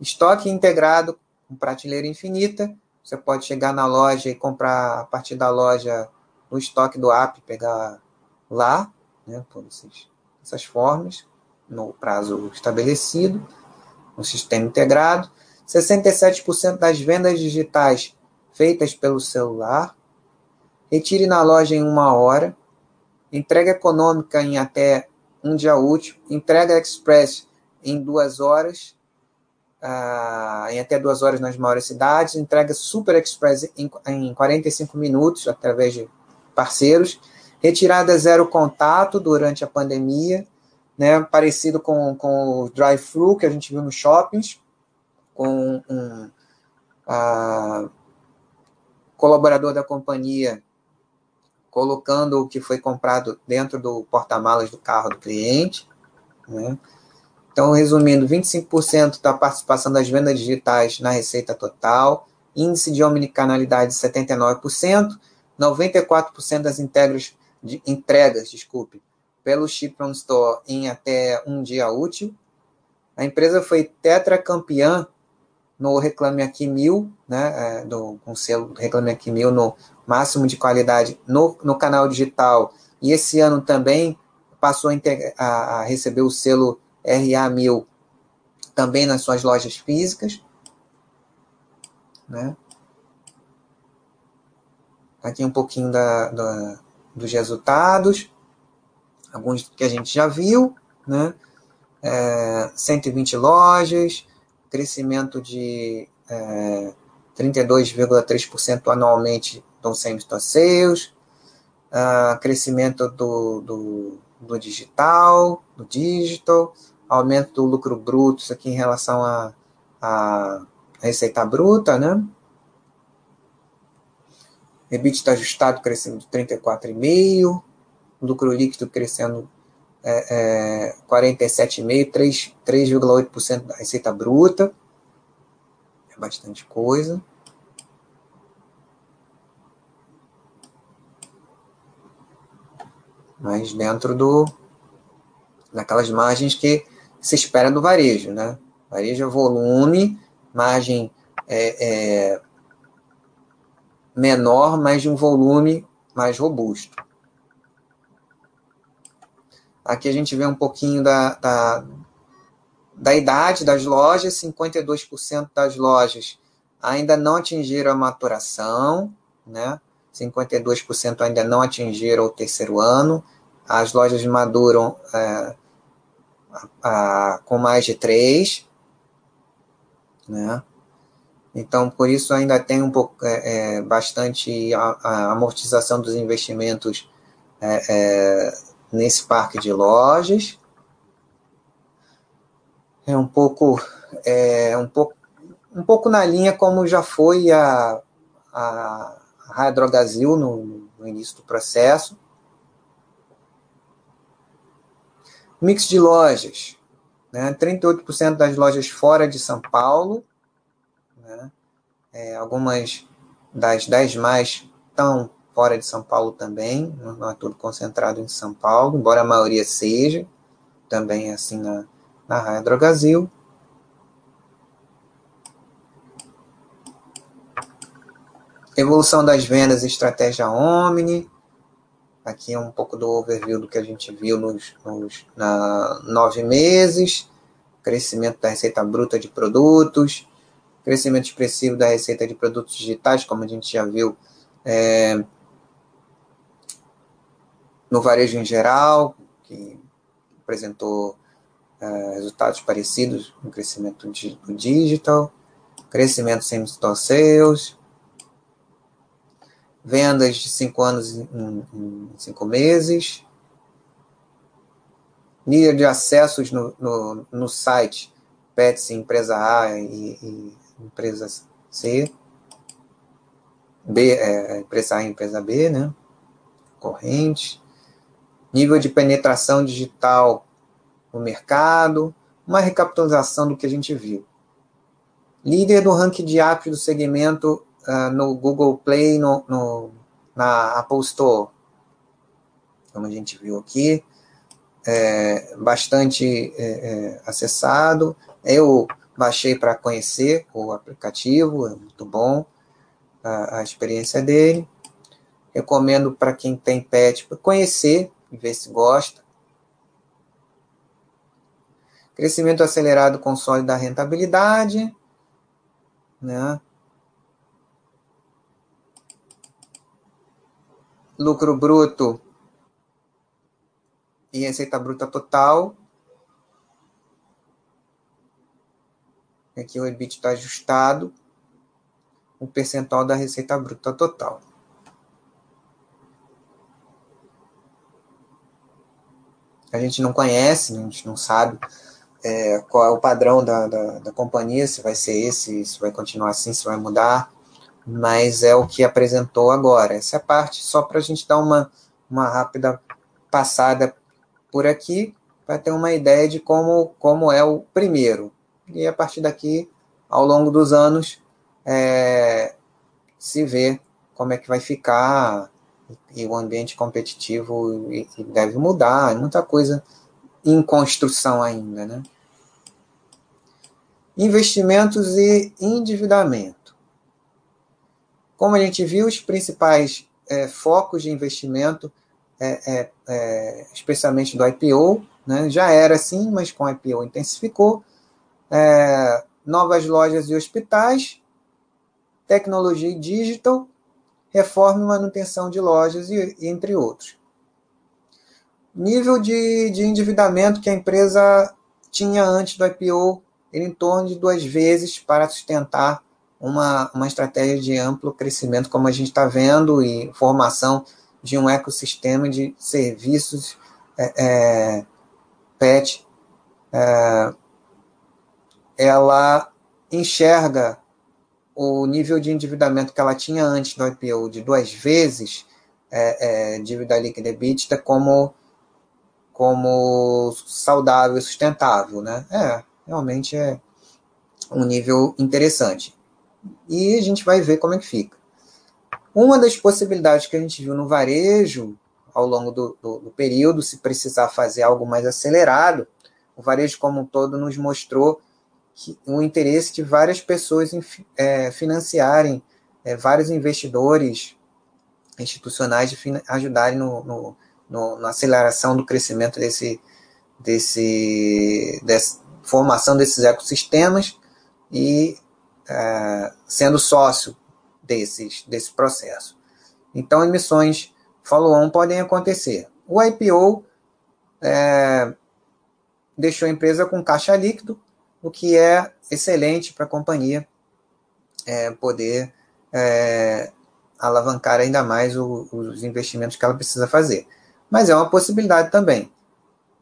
Estoque integrado com prateleira infinita. Você pode chegar na loja e comprar a partir da loja no estoque do app, pegar lá, né, por esses essas formas no prazo estabelecido, no sistema integrado. 67% das vendas digitais feitas pelo celular. Retire na loja em uma hora. Entrega econômica em até um dia útil. Entrega express em duas horas. Uh, em até duas horas nas maiores cidades. Entrega super express em, em 45 minutos através de parceiros Retirada zero contato durante a pandemia, né, parecido com, com o drive-thru que a gente viu nos shoppings, com um a, colaborador da companhia colocando o que foi comprado dentro do porta-malas do carro do cliente. Né? Então, resumindo, 25% da participação das vendas digitais na receita total, índice de omnicanalidade 79%, 94% das integras de entregas, desculpe, pelo Chip from Store em até um dia útil. A empresa foi tetracampeã no Reclame Aqui Mil, né, é, do, selo Reclame Aqui Mil no máximo de qualidade no, no canal digital, e esse ano também passou a, a, a receber o selo RA1000 também nas suas lojas físicas. Né? Aqui um pouquinho da, da, dos resultados, alguns que a gente já viu, né? É, 120 lojas, crescimento de é, 32,3% anualmente do same store sales, uh, crescimento do, do, do, digital, do digital, aumento do lucro bruto, isso aqui em relação a, a receita bruta, né? EBITDA ajustado crescendo de 34,5%, lucro líquido crescendo é, é, 47,5%, 3,8% da receita bruta. é bastante coisa. Mas dentro do daquelas margens que se espera do varejo, né? Varejo é volume, margem é, é menor, mas de um volume mais robusto. Aqui a gente vê um pouquinho da, da, da idade das lojas, 52% das lojas ainda não atingiram a maturação, né? 52% ainda não atingiram o terceiro ano. As lojas maduram é, a, a, com mais de três, né? Então, por isso ainda tem um pouco, é, é, bastante a, a, amortização dos investimentos é, é, nesse parque de lojas. É um pouco, é, um pouco, um pouco na linha como já foi a, a, Hydrogazil no, no início do processo. Mix de lojas, né? 38% das lojas fora de São Paulo, né? É, algumas das 10 mais estão fora de São Paulo também, não é tudo concentrado em São Paulo, embora a maioria seja, também assim na, na Raia Drogazil. Evolução das vendas e estratégia Omni. Aqui é um pouco do overview do que a gente viu nos, nos na, nove meses. Crescimento da receita bruta de produtos. Crescimento expressivo da receita de produtos digitais, como a gente já viu é, no varejo em geral, que apresentou é, resultados parecidos no crescimento do digital, crescimento sem store sales, vendas de 5 anos em, em cinco meses, nível de acessos no, no, no site Pets empresa A e, e empresa C, B, é, empresa A empresa B, né? Corrente, nível de penetração digital no mercado, uma recapitalização do que a gente viu. Líder do ranking de apps do segmento uh, no Google Play, no, no, na Apple Store. Como a gente viu aqui, é, bastante é, é, acessado. Eu baixei para conhecer o aplicativo, é muito bom a, a experiência dele. Recomendo para quem tem pet conhecer e ver se gosta. Crescimento acelerado console da rentabilidade, né? Lucro bruto e receita bruta total. Aqui o EBIT está ajustado. O percentual da receita bruta total. A gente não conhece, a gente não sabe é, qual é o padrão da, da, da, companhia, se vai ser esse, se vai continuar assim, se vai mudar, mas é o que apresentou agora. Essa é a parte só para a gente dar uma, uma rápida passada por aqui, para ter uma ideia de como, como é o primeiro. E a partir daqui, ao longo dos anos, é, se vê como é que vai ficar e o ambiente competitivo deve mudar, muita coisa em construção ainda, né? Investimentos e endividamento. Como a gente viu, os principais é, focos de investimento, é, é, é especialmente do IPO, né, já era assim, mas com o IPO intensificou. É, novas lojas e hospitais, tecnologia e digital, reforma e manutenção de lojas, e, entre outros. Nível de, de endividamento que a empresa tinha antes do IPO em torno de duas vezes para sustentar uma, uma estratégia de amplo crescimento, como a gente está vendo, e formação de um ecossistema de serviços é, é, PET. É, ela enxerga o nível de endividamento que ela tinha antes do IPO de duas vezes é, é, dívida líquida EBITDA como, como saudável e sustentável, né? É, realmente é um nível interessante. e a gente vai ver como é que fica. Uma das possibilidades que a gente viu no varejo ao longo do, do, do período, se precisar fazer algo mais acelerado, o varejo como um todo nos mostrou que, o interesse de várias pessoas em é, financiarem, é, vários investidores institucionais de ajudarem no, no, no, na aceleração do crescimento desse, desse, dessa formação desses ecossistemas e é, sendo sócio desses, desse processo. Então, emissões follow-on podem acontecer. O IPO é, deixou a empresa com caixa líquido, o que é excelente para a companhia é, poder é, alavancar ainda mais o, os investimentos que ela precisa fazer. Mas é uma possibilidade também.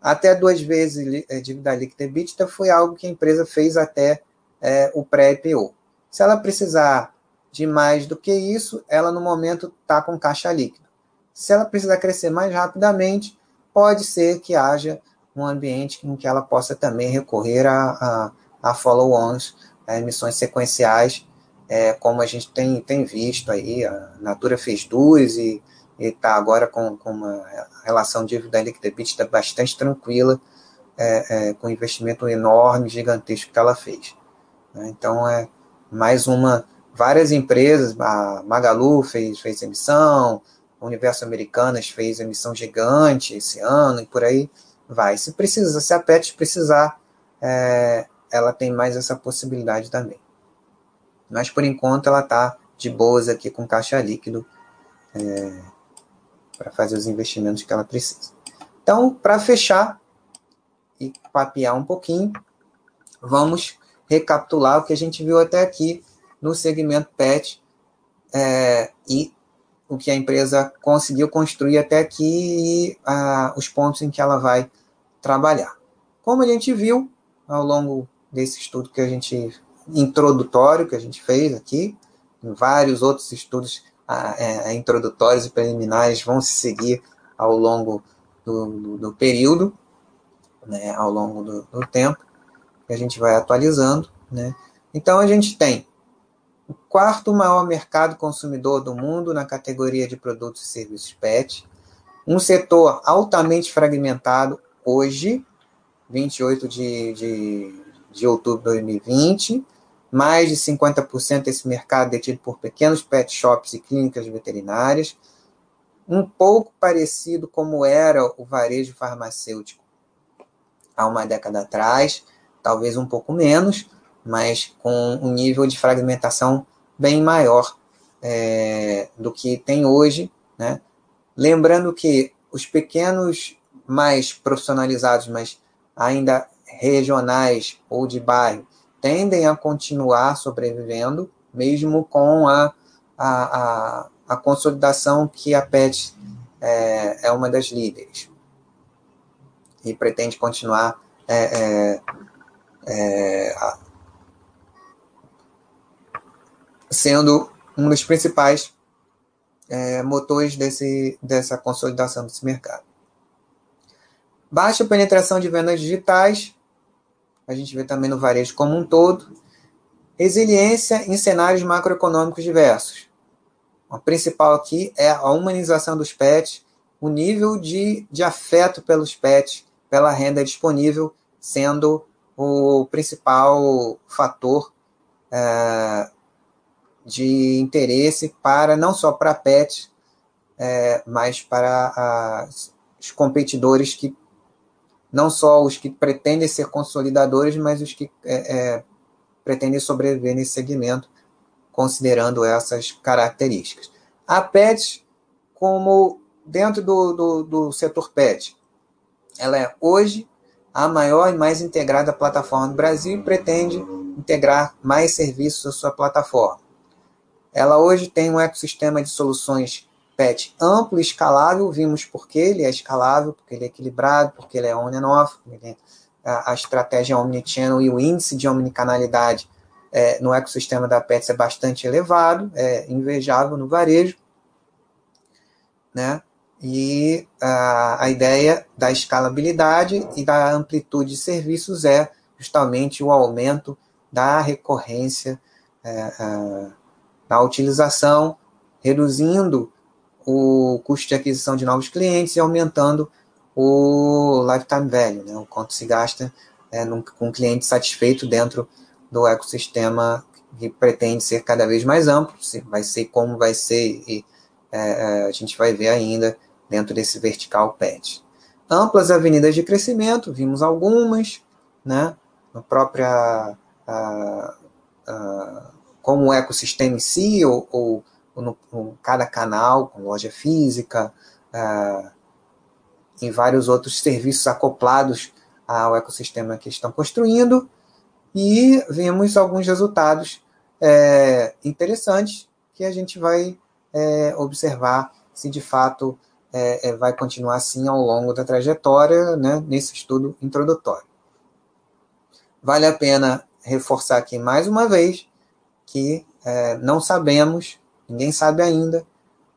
Até duas vezes é, dívida líquida EBITDA foi algo que a empresa fez até é, o pré-IPO. Se ela precisar de mais do que isso, ela no momento está com caixa líquido. Se ela precisar crescer mais rapidamente, pode ser que haja um ambiente em que ela possa também recorrer a, a, a follow-ons, a emissões sequenciais, é, como a gente tem, tem visto aí, a Natura fez duas e está agora com, com uma relação dívida líquida EBITDA bastante tranquila, é, é, com um investimento enorme, gigantesco que ela fez. Então, é mais uma, várias empresas, a Magalu fez, fez emissão, Universo Americanas fez emissão gigante esse ano e por aí vai. Se precisa, se a PET precisar, é, ela tem mais essa possibilidade também. Mas por enquanto ela está de boas aqui com caixa líquido é, para fazer os investimentos que ela precisa. Então, para fechar e papear um pouquinho, vamos recapitular o que a gente viu até aqui no segmento PET é, e o que a empresa conseguiu construir até aqui e ah, os pontos em que ela vai trabalhar. Como a gente viu ao longo desse estudo que a gente introdutório que a gente fez aqui, vários outros estudos ah, é, introdutórios e preliminares vão se seguir ao longo do, do, do período, né, ao longo do, do, tempo, que a gente vai atualizando. Né? Então a gente tem o quarto maior mercado consumidor do mundo na categoria de produtos e serviços PET, um setor altamente fragmentado hoje, 28 de, de, de outubro de 2020, mais de 50% desse mercado detido por pequenos pet shops e clínicas veterinárias, um pouco parecido como era o varejo farmacêutico há uma década atrás, talvez um pouco menos, mas com um nível de fragmentação bem maior é, do que tem hoje. Né? Lembrando que os pequenos mais profissionalizados, mas ainda regionais ou de bairro, tendem a continuar sobrevivendo, mesmo com a, a, a, a consolidação que a PET é, é, uma das líderes e pretende continuar é, é, é sendo um dos principais é, motores desse, dessa consolidação desse mercado. Baixa penetração de vendas digitais, a gente vê também no varejo como um todo. Resiliência em cenários macroeconômicos diversos. O principal aqui é a humanização dos pets, o nível de, de afeto pelos pets, pela renda disponível, sendo o principal fator é, de interesse para não só para pets, é, mas para a, os competidores que não só os que pretendem ser consolidadores, mas os que é, é, pretendem sobreviver nesse segmento, considerando essas características. A PET, como dentro do, do, do setor PET, ela é hoje a maior e mais integrada plataforma do Brasil e pretende integrar mais serviços à sua plataforma. Ela hoje tem um ecossistema de soluções PET amplo e escalável, vimos porque ele é escalável, porque ele é equilibrado, porque ele é on and off, a, a estratégia omnichannel e o índice de omnicanalidade é, no ecossistema da Pets é bastante elevado, é invejável no varejo, né? E a, a ideia da escalabilidade e da amplitude de serviços é justamente o aumento da recorrência é, é, utilização, reduzindo o custo de aquisição de novos clientes e aumentando o lifetime value, né, o quanto se gasta é, num, com um cliente satisfeito dentro do ecossistema que pretende ser cada vez mais amplo, vai ser como vai ser, e é, é, a gente vai ver ainda dentro desse vertical PET. Amplas avenidas de crescimento, vimos algumas, né, na própria, a, a, como o ecossistema em si, ou, ou no, cada canal, com loja física, a, em vários outros serviços acoplados ao ecossistema que estão construindo, e vimos alguns resultados é, interessantes que a gente vai é, observar se de fato é, vai continuar assim ao longo da trajetória, né, nesse estudo introdutório. Vale a pena reforçar aqui mais uma vez que não sabemos, ninguém sabe ainda,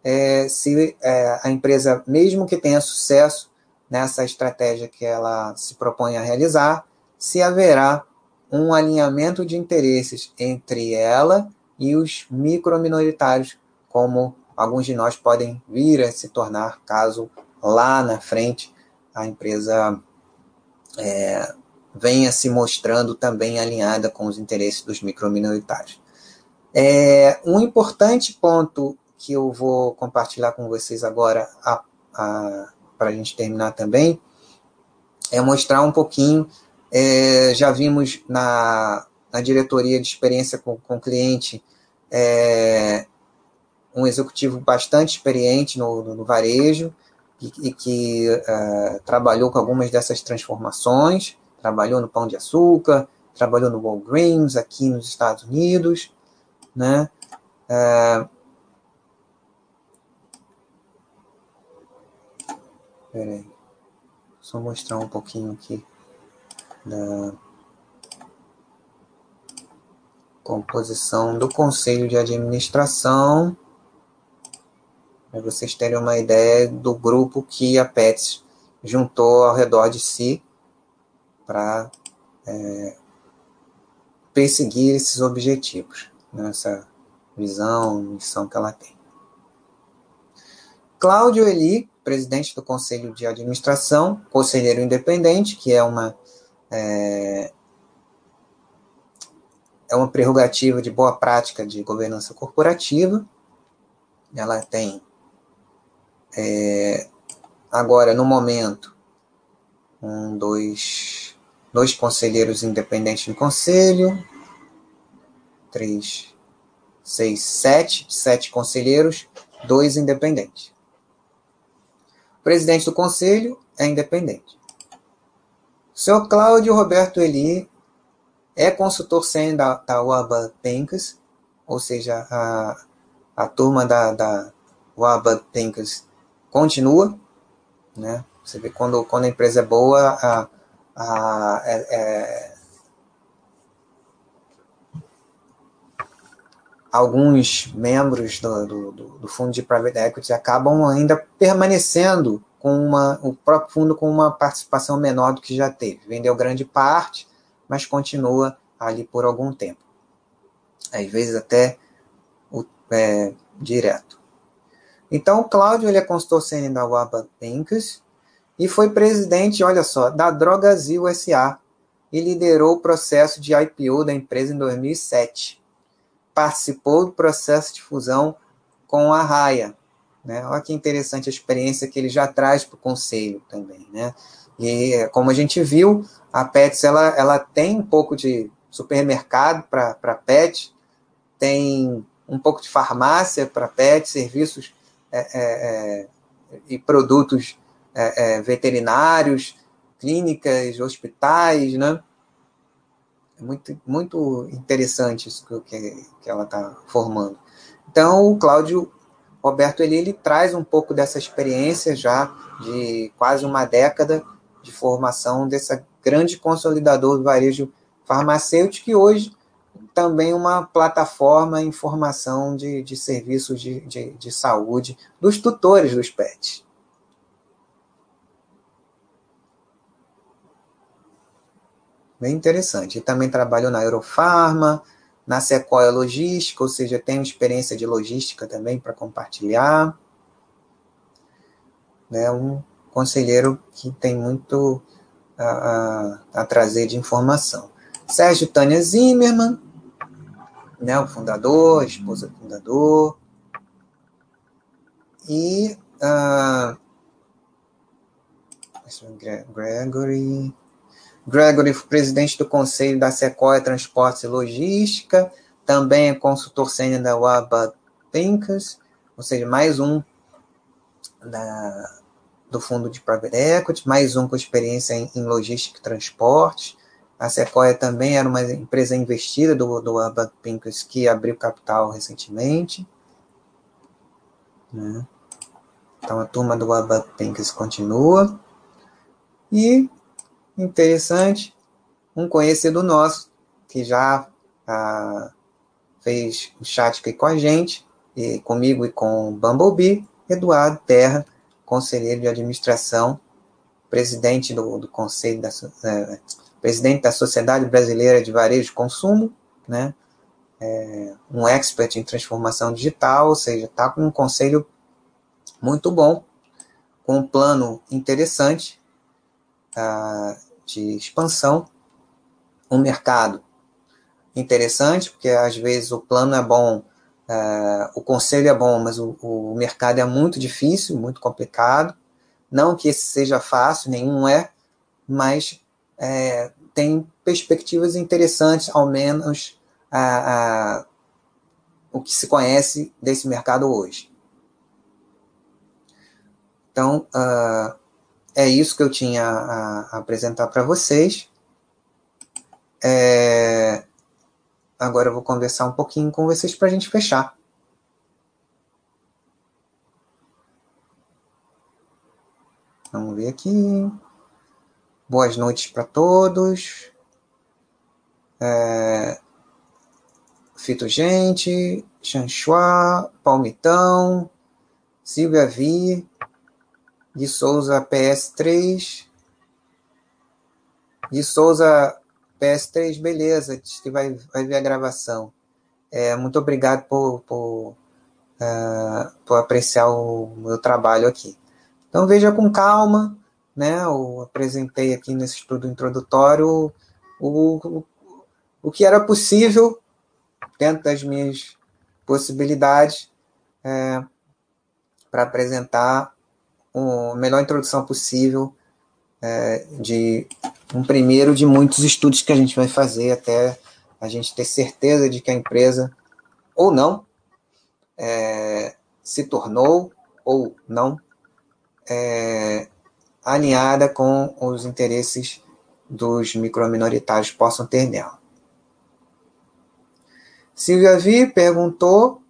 é, se a empresa, mesmo que tenha sucesso nessa estratégia que ela se propõe a realizar, se haverá um alinhamento de interesses entre ela e os microminoritários, como alguns de nós podem vir a se tornar caso lá na frente a empresa é, venha se mostrando também alinhada com os interesses dos microminoritários. É, um importante ponto que eu vou compartilhar com vocês agora, para a gente terminar também, é mostrar um pouquinho é, já vimos na, na diretoria de experiência com, com cliente é, um executivo bastante experiente no, no, no varejo e, e que é, trabalhou com algumas dessas transformações, trabalhou no Pão de Açúcar, trabalhou no Walgreens aqui nos Estados Unidos, né? É, peraí, só mostrar um pouquinho aqui da composição do conselho de administração, para vocês terem uma ideia do grupo que a PETS juntou ao redor de si para é, perseguir esses objetivos, nessa visão, missão que ela tem. Cláudio Eli, presidente do Conselho de Administração, conselheiro independente, que é uma é, é uma prerrogativa de boa prática de governança corporativa. Ela tem, é, agora, no momento, um, dois, dois conselheiros independentes no conselho, três, seis, sete, sete conselheiros, dois independentes. O presidente do conselho é independente. O senhor Cláudio Roberto Eli é consultor sênior da, da UABA Pencas, ou seja, a, a turma da, da UABA Pencas continua, né? Você vê quando, quando a empresa é boa, a, a, é, é, alguns membros do, do, do, fundo de private equity acabam ainda permanecendo com uma, o próprio fundo com uma participação menor do que já teve. Vendeu grande parte, mas continua ali por algum tempo. Às vezes até o, é, direto. Então, o Cláudio ele é consultor sênior da Waba Pincus e foi presidente, olha só, da Drogazil SA e liderou o processo de IPO da empresa em 2007. Participou do processo de fusão com a Raia, né? Olha que interessante a experiência que ele já traz para o conselho também. Né? E como a gente viu, a Pets ela, ela tem um pouco de supermercado para pet, tem um pouco de farmácia para pet, serviços é, é, é, e produtos é, é, veterinários, clínicas, hospitais, né? É muito, muito interessante isso que, que ela está formando. Então, o Cláudio Roberto ele, ele traz um pouco dessa experiência já de quase uma década de formação dessa grande consolidador do varejo farmacêutico e hoje também uma plataforma em formação de, de serviços de, de, de saúde dos tutores dos PETs. Bem interessante. Ele também trabalhou na Eurofarma, na Sequoia Logística, ou seja, tenho experiência de logística também para compartilhar. É um conselheiro que tem muito a, a, a trazer de informação. Sérgio Tânia Zimmermann, né, o fundador, esposa do fundador. E uh, Gregory. Gregory, presidente do Conselho da Sequoia Transportes e Logística, também é consultor sênior da Waba Thinkers, ou seja, mais um da, do fundo de private equity, mais um com experiência em, em logística e transporte. A Sequoia também era uma empresa investida do, do Thinkers que abriu capital recentemente. Né? Então a turma do Waba Thinkers continua. E interessante, um conhecido nosso que já ah, fez o chat aqui com a gente, e comigo e com o Bumblebee, Eduardo Terra, conselheiro de administração, presidente do, do conselho da é, presidente da Sociedade Brasileira de Varejo e Consumo, né? É, um expert em transformação digital, ou seja, está com um conselho muito bom, com um plano interessante uh, de expansão, um mercado interessante, porque às vezes o plano é bom, uh, o conselho é bom, mas o, o mercado é muito difícil, muito complicado. Não que esse seja fácil, nenhum é, mas é, tem perspectivas interessantes, ao menos a, a, o que se conhece desse mercado hoje. Então, uh, é isso que eu tinha a, a apresentar para vocês. É, agora eu vou conversar um pouquinho com vocês para a gente fechar. Vamos ver aqui. Boas noites para todos. É, Fito Gente, Chanchua, Palmitão, Silvia Vi, de Souza PS3. De Souza PS3, beleza, que vai, vai ver a gravação. É, muito obrigado por, por, uh, por apreciar o meu trabalho aqui. Então veja com calma, né? Eu apresentei aqui nesse estudo introdutório o, o, o que era possível dentro das minhas possibilidades é, para apresentar a melhor introdução possível é, de um primeiro de muitos estudos que a gente vai fazer até a gente ter certeza de que a empresa, ou não, é, se tornou ou não é, alinhada com os interesses dos microminoritários possam ter nela. Silvia Vi perguntou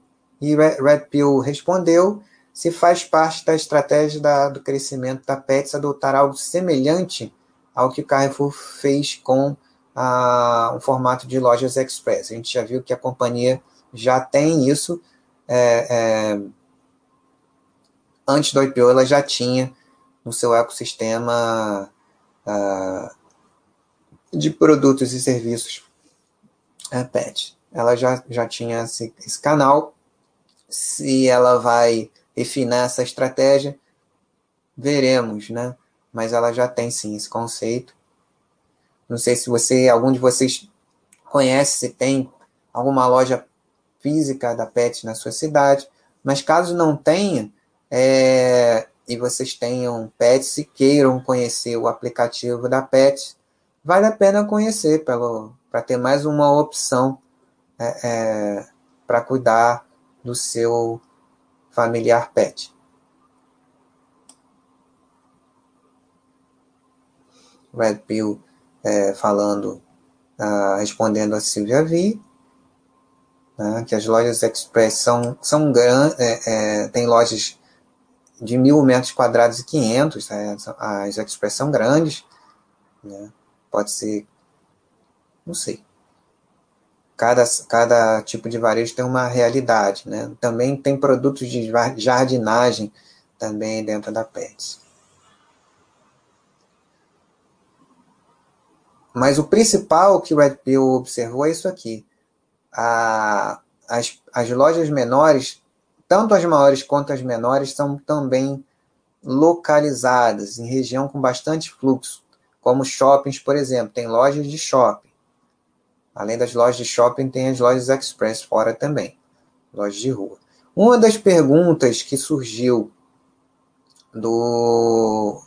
e Red Pill respondeu se faz parte da estratégia da, do crescimento da Pets adotar algo semelhante ao que Carrefour fez com a, o formato de lojas express. A gente já viu que a companhia já tem isso. É, é, antes do IPO, ela já tinha no seu ecossistema uh, de produtos e serviços é, PET. Ela já, já tinha esse, esse canal. Se ela vai refinar essa estratégia, veremos, né? Mas ela já tem sim esse conceito. Não sei se você, algum de vocês conhece, se tem alguma loja física da Pet na sua cidade, mas caso não tenha, é, e vocês tenham Pets e queiram conhecer o aplicativo da Pet, vale a pena conhecer para ter mais uma opção é, é, para cuidar do seu familiar pet. Red Pill é, falando, uh, respondendo a Silvia V, né, que as lojas Express são, são grandes, é, é, tem lojas de mil metros quadrados e quinhentos, né, as Express são grandes, né, pode ser, não sei, cada, cada tipo de varejo tem uma realidade, né? Também tem produtos de jardinagem também dentro da Pets. Mas o principal que o Red Pill observou é isso aqui. a, as, as lojas menores, tanto as maiores quanto as menores, são também localizadas em região com bastante fluxo, como shoppings, por exemplo, tem lojas de shopping. Além das lojas de shopping, tem as lojas express fora também, lojas de rua. Uma das perguntas que surgiu do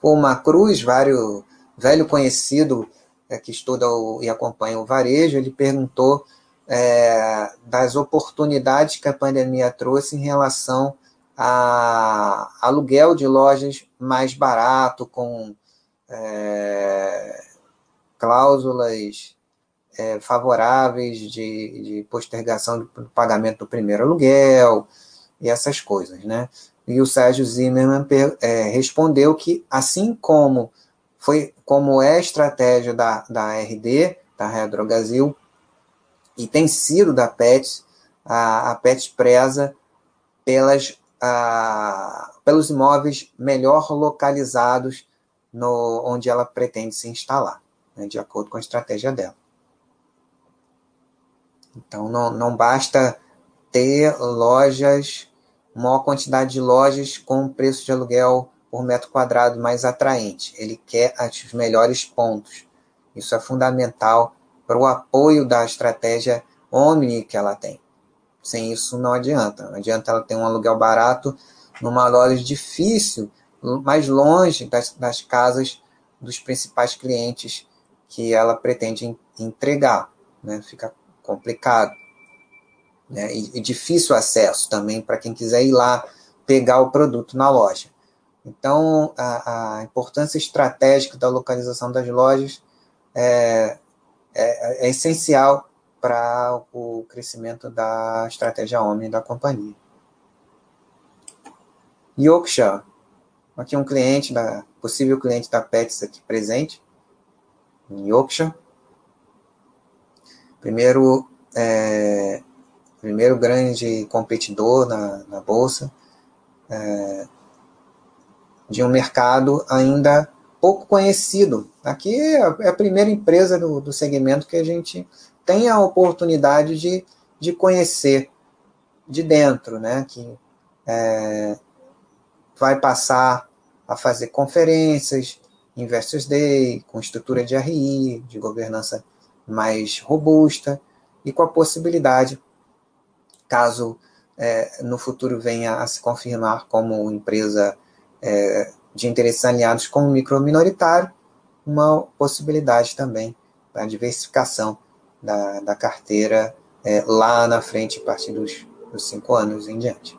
Paul Macruz, velho conhecido é, que estuda o, e acompanha o varejo, ele perguntou é, das oportunidades que a pandemia trouxe em relação a aluguel de lojas mais barato, com é, cláusulas é, favoráveis de, de postergação do pagamento do primeiro aluguel e essas coisas, né? E o Sérgio Zimmermann é, respondeu que, assim como foi como é a estratégia da, da RD, da Redrogasil, e tem sido da PET, a, a PET preza pelas, a, pelos imóveis melhor localizados no, onde ela pretende se instalar, né, de acordo com a estratégia dela. Então, não, não basta ter lojas, maior quantidade de lojas com preço de aluguel por metro quadrado mais atraente. Ele quer os melhores pontos. Isso é fundamental para o apoio da estratégia Omni que ela tem. Sem isso não adianta. Não adianta ela ter um aluguel barato numa loja difícil, mais longe das, das casas dos principais clientes que ela pretende entregar. Né? Fica complicado. Né? E, e difícil acesso também para quem quiser ir lá pegar o produto na loja. Então, a, a importância estratégica da localização das lojas é, é, é essencial para o crescimento da estratégia Omni da companhia. Yorkshire, aqui um cliente, da, possível cliente da Pets aqui presente, em Yorkshire. Primeiro, é, primeiro grande competidor na, na Bolsa, é, de um mercado ainda pouco conhecido. Aqui é a primeira empresa do, do segmento que a gente tem a oportunidade de, de conhecer de dentro, né? que é, vai passar a fazer conferências, Investors Day, com estrutura de RI, de governança mais robusta e com a possibilidade, caso é, no futuro venha a se confirmar como empresa é, de interesses alinhados com o micro minoritário, uma possibilidade também para diversificação da, da carteira é, lá na frente, a partir dos, dos cinco anos em diante.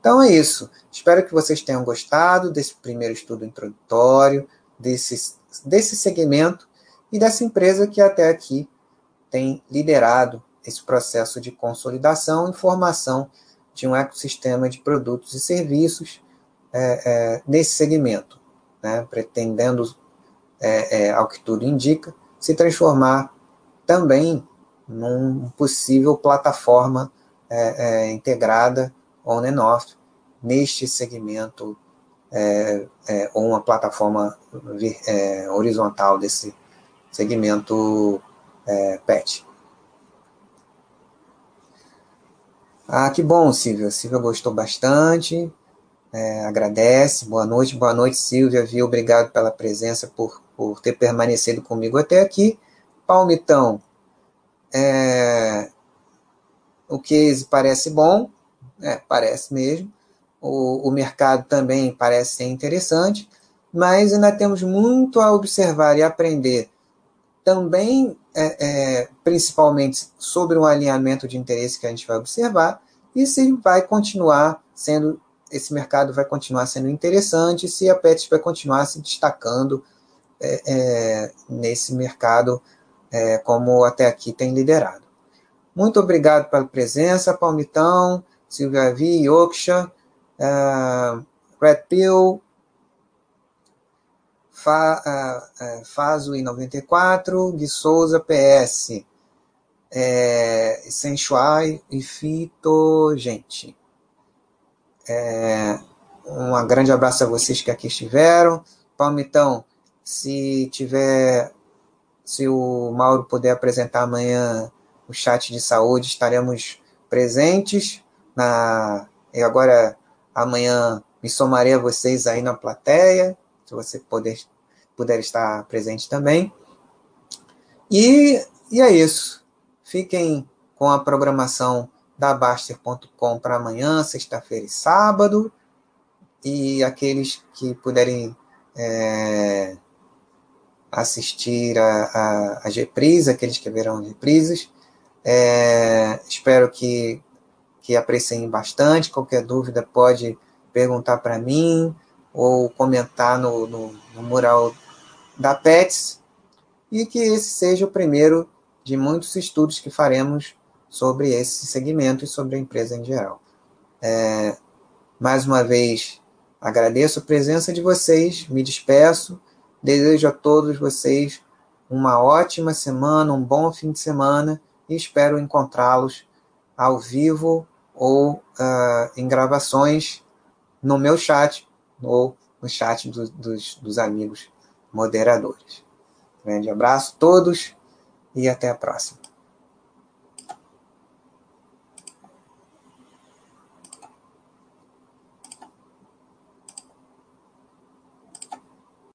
Então é isso. Espero que vocês tenham gostado desse primeiro estudo introdutório, desse, desse segmento e dessa empresa que até aqui tem liderado esse processo de consolidação e formação de um ecossistema de produtos e serviços é, é, nesse segmento, né, pretendendo, é, é, ao que tudo indica, se transformar também num possível plataforma é, é, integrada on and off neste segmento ou uma plataforma horizontal desse segmento PET. Ah, que bom, Silvia. Silvia gostou bastante. É, agradece. Boa noite, boa noite, Silvia. Viu? Obrigado pela presença, por, por ter permanecido comigo até aqui. Palmitão, é, o case parece bom, é, parece mesmo. O, o mercado também parece ser interessante, mas ainda temos muito a observar e aprender também, é, é, principalmente, sobre um alinhamento de interesse que a gente vai observar e se vai continuar sendo, esse mercado vai continuar sendo interessante, se a Pets vai continuar se destacando é, é nesse mercado é, como até aqui tem liderado. Muito obrigado pela presença, Palmitão, Silvia Vi, Yoksha, uh, Red Pill, Fa, uh, uh, Fazo em 94, de Souza PS, é, Sensuai e Fito, gente. É, um grande abraço a vocês que aqui estiveram. Palmitão, se tiver Se o Mauro puder apresentar amanhã o chat de saúde, estaremos presentes. Na, e agora, amanhã, me somarei a vocês aí na plateia, se você puder, puder estar presente também. E, e é isso. Fiquem com a programação da Baster.com para amanhã, sexta-feira e sábado. E aqueles que puderem é, assistir a, a, reprises, aqueles que verão reprises. É, espero que, que apreciem bastante. Qualquer dúvida pode perguntar para mim ou comentar no, no, no mural da PETS. E que esse seja o primeiro de muitos estudos que faremos sobre esse segmento e sobre a empresa em geral. É, mais uma vez, agradeço a presença de vocês, me despeço, desejo a todos vocês uma ótima semana, um bom fim de semana e espero encontrá-los ao vivo ou uh, em gravações no meu chat ou no chat do, dos, dos amigos moderadores. Grande abraço a todos e até a próxima.